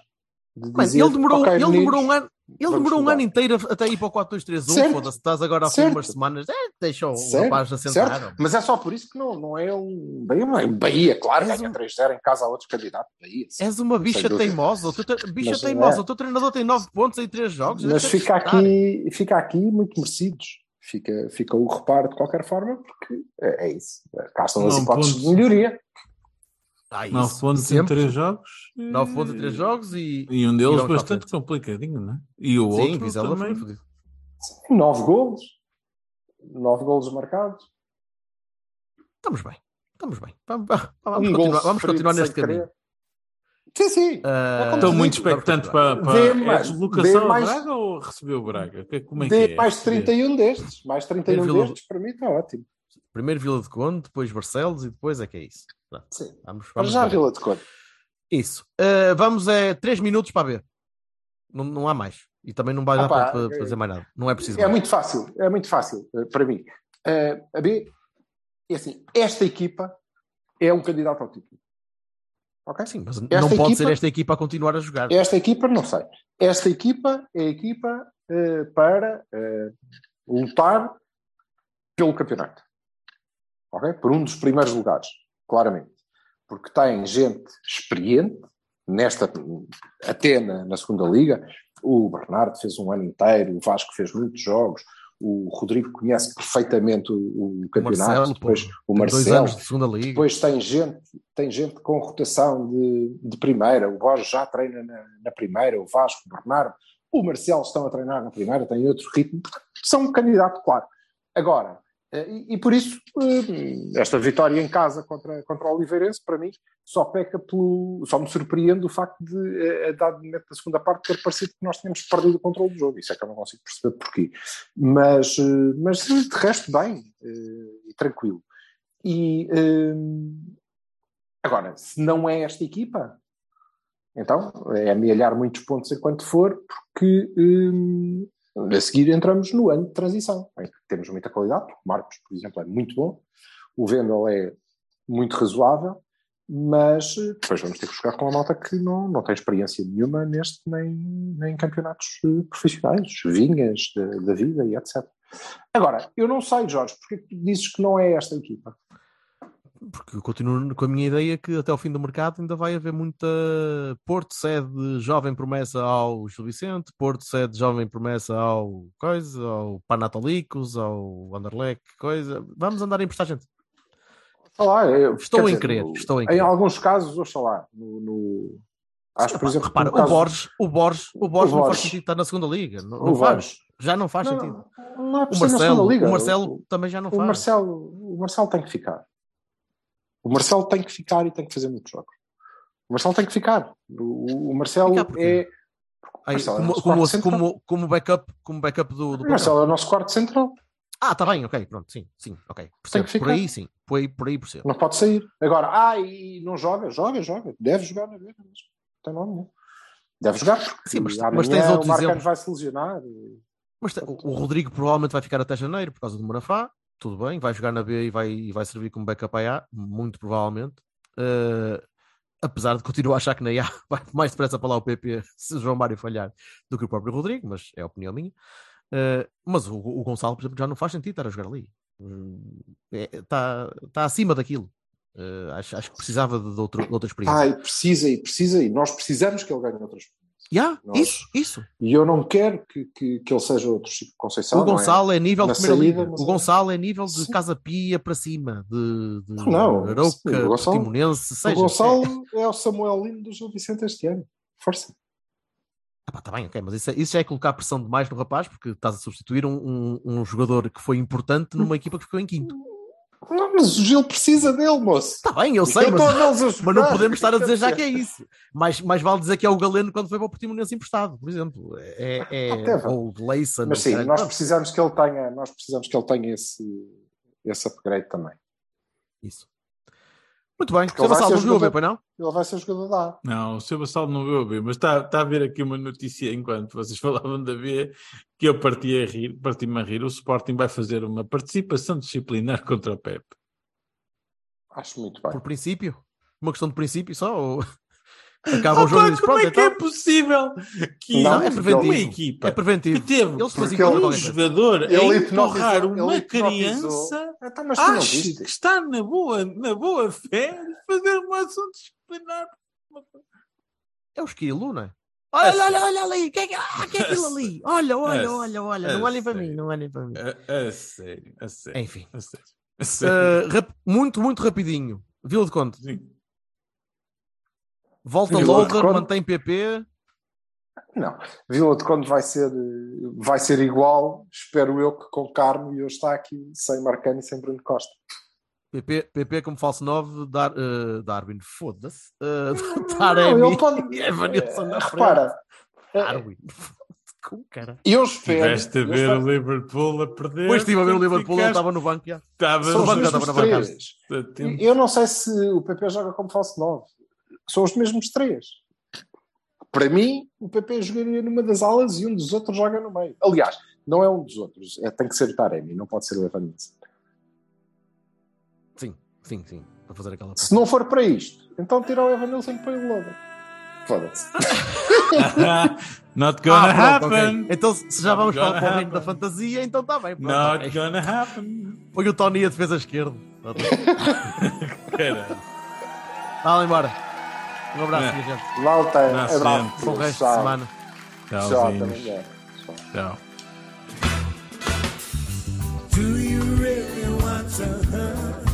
[SPEAKER 4] de dizer,
[SPEAKER 2] ele demorou,
[SPEAKER 4] "Ok,
[SPEAKER 2] ele
[SPEAKER 4] meninos,
[SPEAKER 2] demorou um ano. Ele demorou um
[SPEAKER 4] mudar."
[SPEAKER 2] ano inteiro até ir para o 4-2-3-1.
[SPEAKER 4] Certo.
[SPEAKER 2] Foda-se, estás agora de
[SPEAKER 4] Certo.
[SPEAKER 2] umas semanas. É, deixa o
[SPEAKER 4] Certo,
[SPEAKER 2] rapaz assentar.
[SPEAKER 4] certo. Mas é só por isso que não, não é um Bahia, é um Bahia, claro, ganha
[SPEAKER 2] um-
[SPEAKER 4] 3-0 em casa a outros candidatos. Bahia, sim.
[SPEAKER 2] És uma bicha teimosa. O teu tre- bicha
[SPEAKER 4] Mas não
[SPEAKER 2] teimosa.
[SPEAKER 4] é.
[SPEAKER 2] O teu treinador tem 9 pontos em 3 jogos.
[SPEAKER 4] Mas
[SPEAKER 2] deixa-te
[SPEAKER 4] fica aqui, fica aqui muito merecidos. Fica, fica o reparo de qualquer forma, porque é, é isso. Cá estão as hipóteses
[SPEAKER 3] ponto.
[SPEAKER 4] de melhoria.
[SPEAKER 2] Ah, isso.
[SPEAKER 3] 9 pontos em
[SPEAKER 2] Sempre.
[SPEAKER 3] 3 jogos.
[SPEAKER 2] 9 pontos em 3 jogos e.
[SPEAKER 3] E um
[SPEAKER 2] E
[SPEAKER 3] deles
[SPEAKER 2] a
[SPEAKER 3] bastante complicadinho, não é? E o
[SPEAKER 2] Sim,
[SPEAKER 3] outro
[SPEAKER 2] Vizela
[SPEAKER 3] também.
[SPEAKER 2] foi fodido.
[SPEAKER 4] Nove golos. Nove golos marcados.
[SPEAKER 2] Estamos bem. Estamos bem. Vamos, vamos
[SPEAKER 4] Um
[SPEAKER 2] continuar, vamos continuar neste caminho.
[SPEAKER 4] querer. Sim, sim.
[SPEAKER 2] Ah,
[SPEAKER 4] como
[SPEAKER 3] Estou
[SPEAKER 4] tu
[SPEAKER 3] muito expectante para,
[SPEAKER 4] Dê
[SPEAKER 3] para
[SPEAKER 4] mais-
[SPEAKER 3] a deslocação
[SPEAKER 4] mais-
[SPEAKER 3] Braga ou recebeu o Braga? Que- Como é que é?
[SPEAKER 4] mais 31 destes. Mais 31
[SPEAKER 2] Vila-
[SPEAKER 4] destes, para mim está ótimo.
[SPEAKER 2] Primeiro Vila de Conde, depois Barcelos e depois é que é isso. Pronto,
[SPEAKER 4] Sim.
[SPEAKER 2] Vamos, vamos
[SPEAKER 4] já a. Vila de Conde.
[SPEAKER 2] Isso. Ah, vamos é 3 minutos para ver. Não, não há mais. E também não vai dar
[SPEAKER 4] pá,
[SPEAKER 2] para, para fazer mais nada. Não é preciso.
[SPEAKER 4] É
[SPEAKER 2] mais.
[SPEAKER 4] muito fácil, é muito fácil eh, para mim. Eh, a B, é assim, esta equipa é um candidato ao título. Ok?
[SPEAKER 2] Sim, mas
[SPEAKER 4] Esta
[SPEAKER 2] não pode
[SPEAKER 4] equipa-
[SPEAKER 2] ser esta equipa a continuar a jogar.
[SPEAKER 4] Esta equipa, não sei. Esta equipa é a equipa eh, para eh, lutar pelo campeonato. Ok? Por um dos primeiros lugares, claramente. Porque tem gente experiente, nesta, até na, na segunda liga. O Bernardo fez um ano inteiro, o Vasco fez muitos jogos, o Rodrigo conhece perfeitamente o, o campeonato.
[SPEAKER 2] Marcelo,
[SPEAKER 4] depois o
[SPEAKER 2] tem
[SPEAKER 4] Marcelo,
[SPEAKER 2] de segunda liga.
[SPEAKER 4] depois tem gente, tem gente com rotação de, de primeira. O Borges já treina na, na primeira, o Vasco, o Bernardo, o Marcelo estão a treinar na primeira, têm outro ritmo. São um candidato, claro. Agora, e, e por isso, eh, esta vitória em casa contra, contra o Oliveirense, para mim, só peca pelo. Só me surpreende o facto de, eh, a dado momento da segunda parte, ter parecido que nós tínhamos perdido o controle do jogo. Isso é que eu não consigo perceber porquê. Mas, eh, mas de resto, bem, e tranquilo. E agora, se não é esta equipa, então é amealhar muitos pontos enquanto for, porque a seguir entramos no ano de transição, em que temos muita qualidade, o Marcos, por exemplo, é muito bom, o Vendel é muito razoável, mas eh, depois vamos ter que jogar com uma malta que não, não tem experiência nenhuma neste, nem, nem em campeonatos eh, profissionais, vinhas da, da vida e etc. Agora, eu não sei, Jorge, porque que tu dizes que não é esta equipa?
[SPEAKER 2] Porque eu continuo com a minha ideia que até ao fim do mercado ainda vai haver muita Porto cede jovem promessa ao Gil Vicente, Porto cede jovem promessa ao coisa, ao Panatalicos, ao Anderlecht, coisa. Vamos andar a emprestar gente.
[SPEAKER 4] Oxalá, eu-
[SPEAKER 2] Estou em
[SPEAKER 4] dizer,
[SPEAKER 2] crer,
[SPEAKER 4] no-
[SPEAKER 2] estou em
[SPEAKER 4] Em
[SPEAKER 2] crer.
[SPEAKER 4] alguns casos, oxalá. No, no, acho, por exemplo,
[SPEAKER 2] Repara,
[SPEAKER 4] caso-
[SPEAKER 2] o Borges, o Borges, o Borges
[SPEAKER 4] O
[SPEAKER 2] não faz sentido estar na segunda liga. Não,
[SPEAKER 4] o
[SPEAKER 2] não faz.
[SPEAKER 4] Borges.
[SPEAKER 2] Já não faz
[SPEAKER 4] Não,
[SPEAKER 2] sentido.
[SPEAKER 4] não é
[SPEAKER 2] O Marcelo,
[SPEAKER 4] liga.
[SPEAKER 2] o Marcelo
[SPEAKER 4] O-
[SPEAKER 2] também já não
[SPEAKER 4] o
[SPEAKER 2] faz.
[SPEAKER 4] Marcelo, o Marcelo tem que ficar. O Marcelo tem que ficar e tem que fazer muitos jogos. O Marcelo tem que ficar. O, o Marcelo
[SPEAKER 2] Ficar
[SPEAKER 4] é. Marcelo é
[SPEAKER 2] como,
[SPEAKER 4] nosso
[SPEAKER 2] como, como, como backup, como backup do, do
[SPEAKER 4] O Marcelo é o nosso quarto central.
[SPEAKER 2] Ah, tá bem, ok, pronto, sim, sim, ok. Percebo.
[SPEAKER 4] que ficar.
[SPEAKER 2] Por aí sim, por aí, por aí percebo.
[SPEAKER 4] Não pode sair. Agora, ah, e não joga? Joga, joga. Deve jogar na vida. Mas tem nome nenhum. Deve jogar, porque
[SPEAKER 2] Sim, mas-
[SPEAKER 4] amanhã
[SPEAKER 2] mas tens outros
[SPEAKER 4] o Marcano vai se lesionar.
[SPEAKER 2] Mas te- o o Rodrigo provavelmente vai ficar até janeiro por causa do Manafá. Tudo bem, vai jogar na B e vai, e vai servir como backup a A, muito provavelmente. Eh, apesar de continuar a achar que na A vai mais depressa para lá o PP se João Mário falhar do que o próprio Rodrigo, mas é a opinião minha. Eh, mas o, o Gonçalo, por exemplo, já não faz sentido estar a jogar ali. Está tá acima daquilo. Eh, acho, acho que precisava de, outro- de outra experiência.
[SPEAKER 4] Ai, precisa e precisa e nós precisamos que ele ganhe outras
[SPEAKER 2] Ya,
[SPEAKER 4] nós-
[SPEAKER 2] isso, isso.
[SPEAKER 4] E eu não quero que, que, que ele seja outro Chico Conceição.
[SPEAKER 2] o
[SPEAKER 4] é?
[SPEAKER 2] Gonçalo é, nível
[SPEAKER 4] Na
[SPEAKER 2] de primeira
[SPEAKER 4] saída,
[SPEAKER 2] liga. O
[SPEAKER 4] é-
[SPEAKER 2] Gonçalo é nível de
[SPEAKER 4] Sim.
[SPEAKER 2] Casa Pia para cima, de, de
[SPEAKER 4] Não, não, sim, o Gonçalo-
[SPEAKER 2] Portimonense,
[SPEAKER 4] O
[SPEAKER 2] seja.
[SPEAKER 4] Gonçalo é o Samuel Lino do Gil Vicente este ano. Força.
[SPEAKER 2] Ah, pá, tá bem, ok, mas isso, é- isso já é colocar pressão demais no rapaz, porque estás a substituir um, um, um jogador que foi importante numa equipa que ficou em quinto.
[SPEAKER 4] Não, mas o Gil precisa dele, moço.
[SPEAKER 2] Está bem, eu sei,
[SPEAKER 4] Eu
[SPEAKER 2] mas,
[SPEAKER 4] vê-los a
[SPEAKER 2] mas não podemos estar a dizer já que é isso. Mais, mais vale dizer que é o Galeno quando foi para o Portimonense emprestado, por exemplo. É, é,
[SPEAKER 4] Até vai.
[SPEAKER 2] ou de Leison.
[SPEAKER 4] Mas sim, nós precisamos que ele tenha, nós precisamos que ele tenha esse, esse upgrade também.
[SPEAKER 2] Isso. Muito bem, Vassal,
[SPEAKER 4] ser
[SPEAKER 2] não viu a ver,
[SPEAKER 4] jogador-
[SPEAKER 2] pois não?
[SPEAKER 4] Ele vai ser jogador da A.
[SPEAKER 3] Não, o seu Vassal não viu a B, mas está está a ver aqui uma notícia enquanto vocês falavam da B que eu parti a rir, parti-me a rir. O Sporting vai fazer uma participação disciplinar contra o Pep.
[SPEAKER 4] Acho muito bem.
[SPEAKER 2] Por princípio? Uma questão de princípio só? Ou... Acaba
[SPEAKER 3] Ah,
[SPEAKER 2] o jogo
[SPEAKER 3] pá,
[SPEAKER 2] e diz,
[SPEAKER 3] como
[SPEAKER 2] pronto,
[SPEAKER 3] é que é
[SPEAKER 2] então
[SPEAKER 3] possível que
[SPEAKER 4] Não,
[SPEAKER 2] é
[SPEAKER 3] uma
[SPEAKER 2] preventivo.
[SPEAKER 3] equipa
[SPEAKER 2] é preventivo.
[SPEAKER 3] que teve
[SPEAKER 2] encontram
[SPEAKER 3] um jogador a
[SPEAKER 4] Ele
[SPEAKER 3] empurrar
[SPEAKER 4] hipnotizou-
[SPEAKER 3] uma
[SPEAKER 4] ele
[SPEAKER 3] criança
[SPEAKER 4] tu não
[SPEAKER 3] acha que está na boa, na boa fé de fazer uma ação disciplinar.
[SPEAKER 2] É o esquilo, não é? Olha, olha, olha ali, o que é, que- ah, que é aquilo
[SPEAKER 3] A-
[SPEAKER 2] ali? Olha, olha,
[SPEAKER 3] a-
[SPEAKER 2] olha, olha,
[SPEAKER 3] a
[SPEAKER 2] não olhem para mim, não olhem para mim.
[SPEAKER 3] A, a sério, a sério.
[SPEAKER 2] Enfim,
[SPEAKER 3] A sério. A sério.
[SPEAKER 2] uh, rap- muito, muito rapidinho. Vila de Conte,
[SPEAKER 3] Sim.
[SPEAKER 2] Volta Loader, mantém PP.
[SPEAKER 4] Não. Vila de Conde vai ser, vai ser igual, espero eu, que com Carmo e hoje está aqui sem Marcano e sem Bruno Costa.
[SPEAKER 2] PP, PP como falso 9, Dar, uh, Darwin, foda-se. Uh,
[SPEAKER 4] Não,
[SPEAKER 2] Taremi
[SPEAKER 4] pode-
[SPEAKER 2] e Evanilson na
[SPEAKER 4] Eh,
[SPEAKER 2] frente.
[SPEAKER 4] Repara, eh,
[SPEAKER 2] Darwin, com cara.
[SPEAKER 4] eu espero.
[SPEAKER 3] Tiveste a
[SPEAKER 4] eu
[SPEAKER 3] ver o Liverpool a perder.
[SPEAKER 2] Depois estive a ver o Liverpool, ele estava no banco
[SPEAKER 4] São os
[SPEAKER 2] banco estava na.
[SPEAKER 4] Eu não sei se o PP joga como falso 9. São os mesmos três. Para mim, o PP jogaria numa das alas e um dos outros joga no meio. Aliás, não é um dos outros. É, tem que ser o Taremi, não pode ser o Evanilson.
[SPEAKER 2] Sim, sim, sim. Para fazer aquela.
[SPEAKER 4] Se não for para isto, então tira o Evanilson e põe o Lobo. Foda-se.
[SPEAKER 3] Not gonna
[SPEAKER 2] Ah, pronto,
[SPEAKER 3] happen.
[SPEAKER 2] Então, se já
[SPEAKER 3] Not
[SPEAKER 2] vamos para o reino da
[SPEAKER 3] happen.
[SPEAKER 2] fantasia, então está bem. pronto,
[SPEAKER 3] Not
[SPEAKER 2] ok.
[SPEAKER 3] gonna happen.
[SPEAKER 2] Põe o Tony a defesa esquerda.
[SPEAKER 3] Caralho.
[SPEAKER 2] Vá embora. Um abraço, minha gente.
[SPEAKER 4] Malta,
[SPEAKER 3] Não,
[SPEAKER 4] abraço.
[SPEAKER 2] Bom resto de semana.
[SPEAKER 4] Tchau,
[SPEAKER 3] Tchauzinhos.
[SPEAKER 4] também é. Tchau.
[SPEAKER 3] Tchau.
[SPEAKER 5] Do you really want to hurt?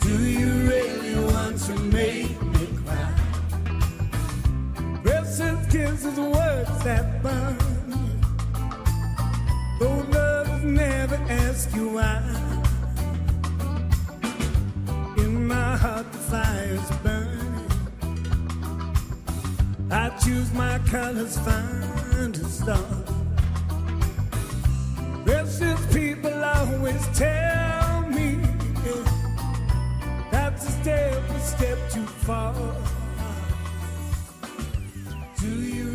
[SPEAKER 5] Do you really want to make me cry? Precious kisses, words that burn. Though love never asks you why my heart the fire's burn. I choose my colors find to start. This is people always tell me yeah, that's a step, step too far. Do you?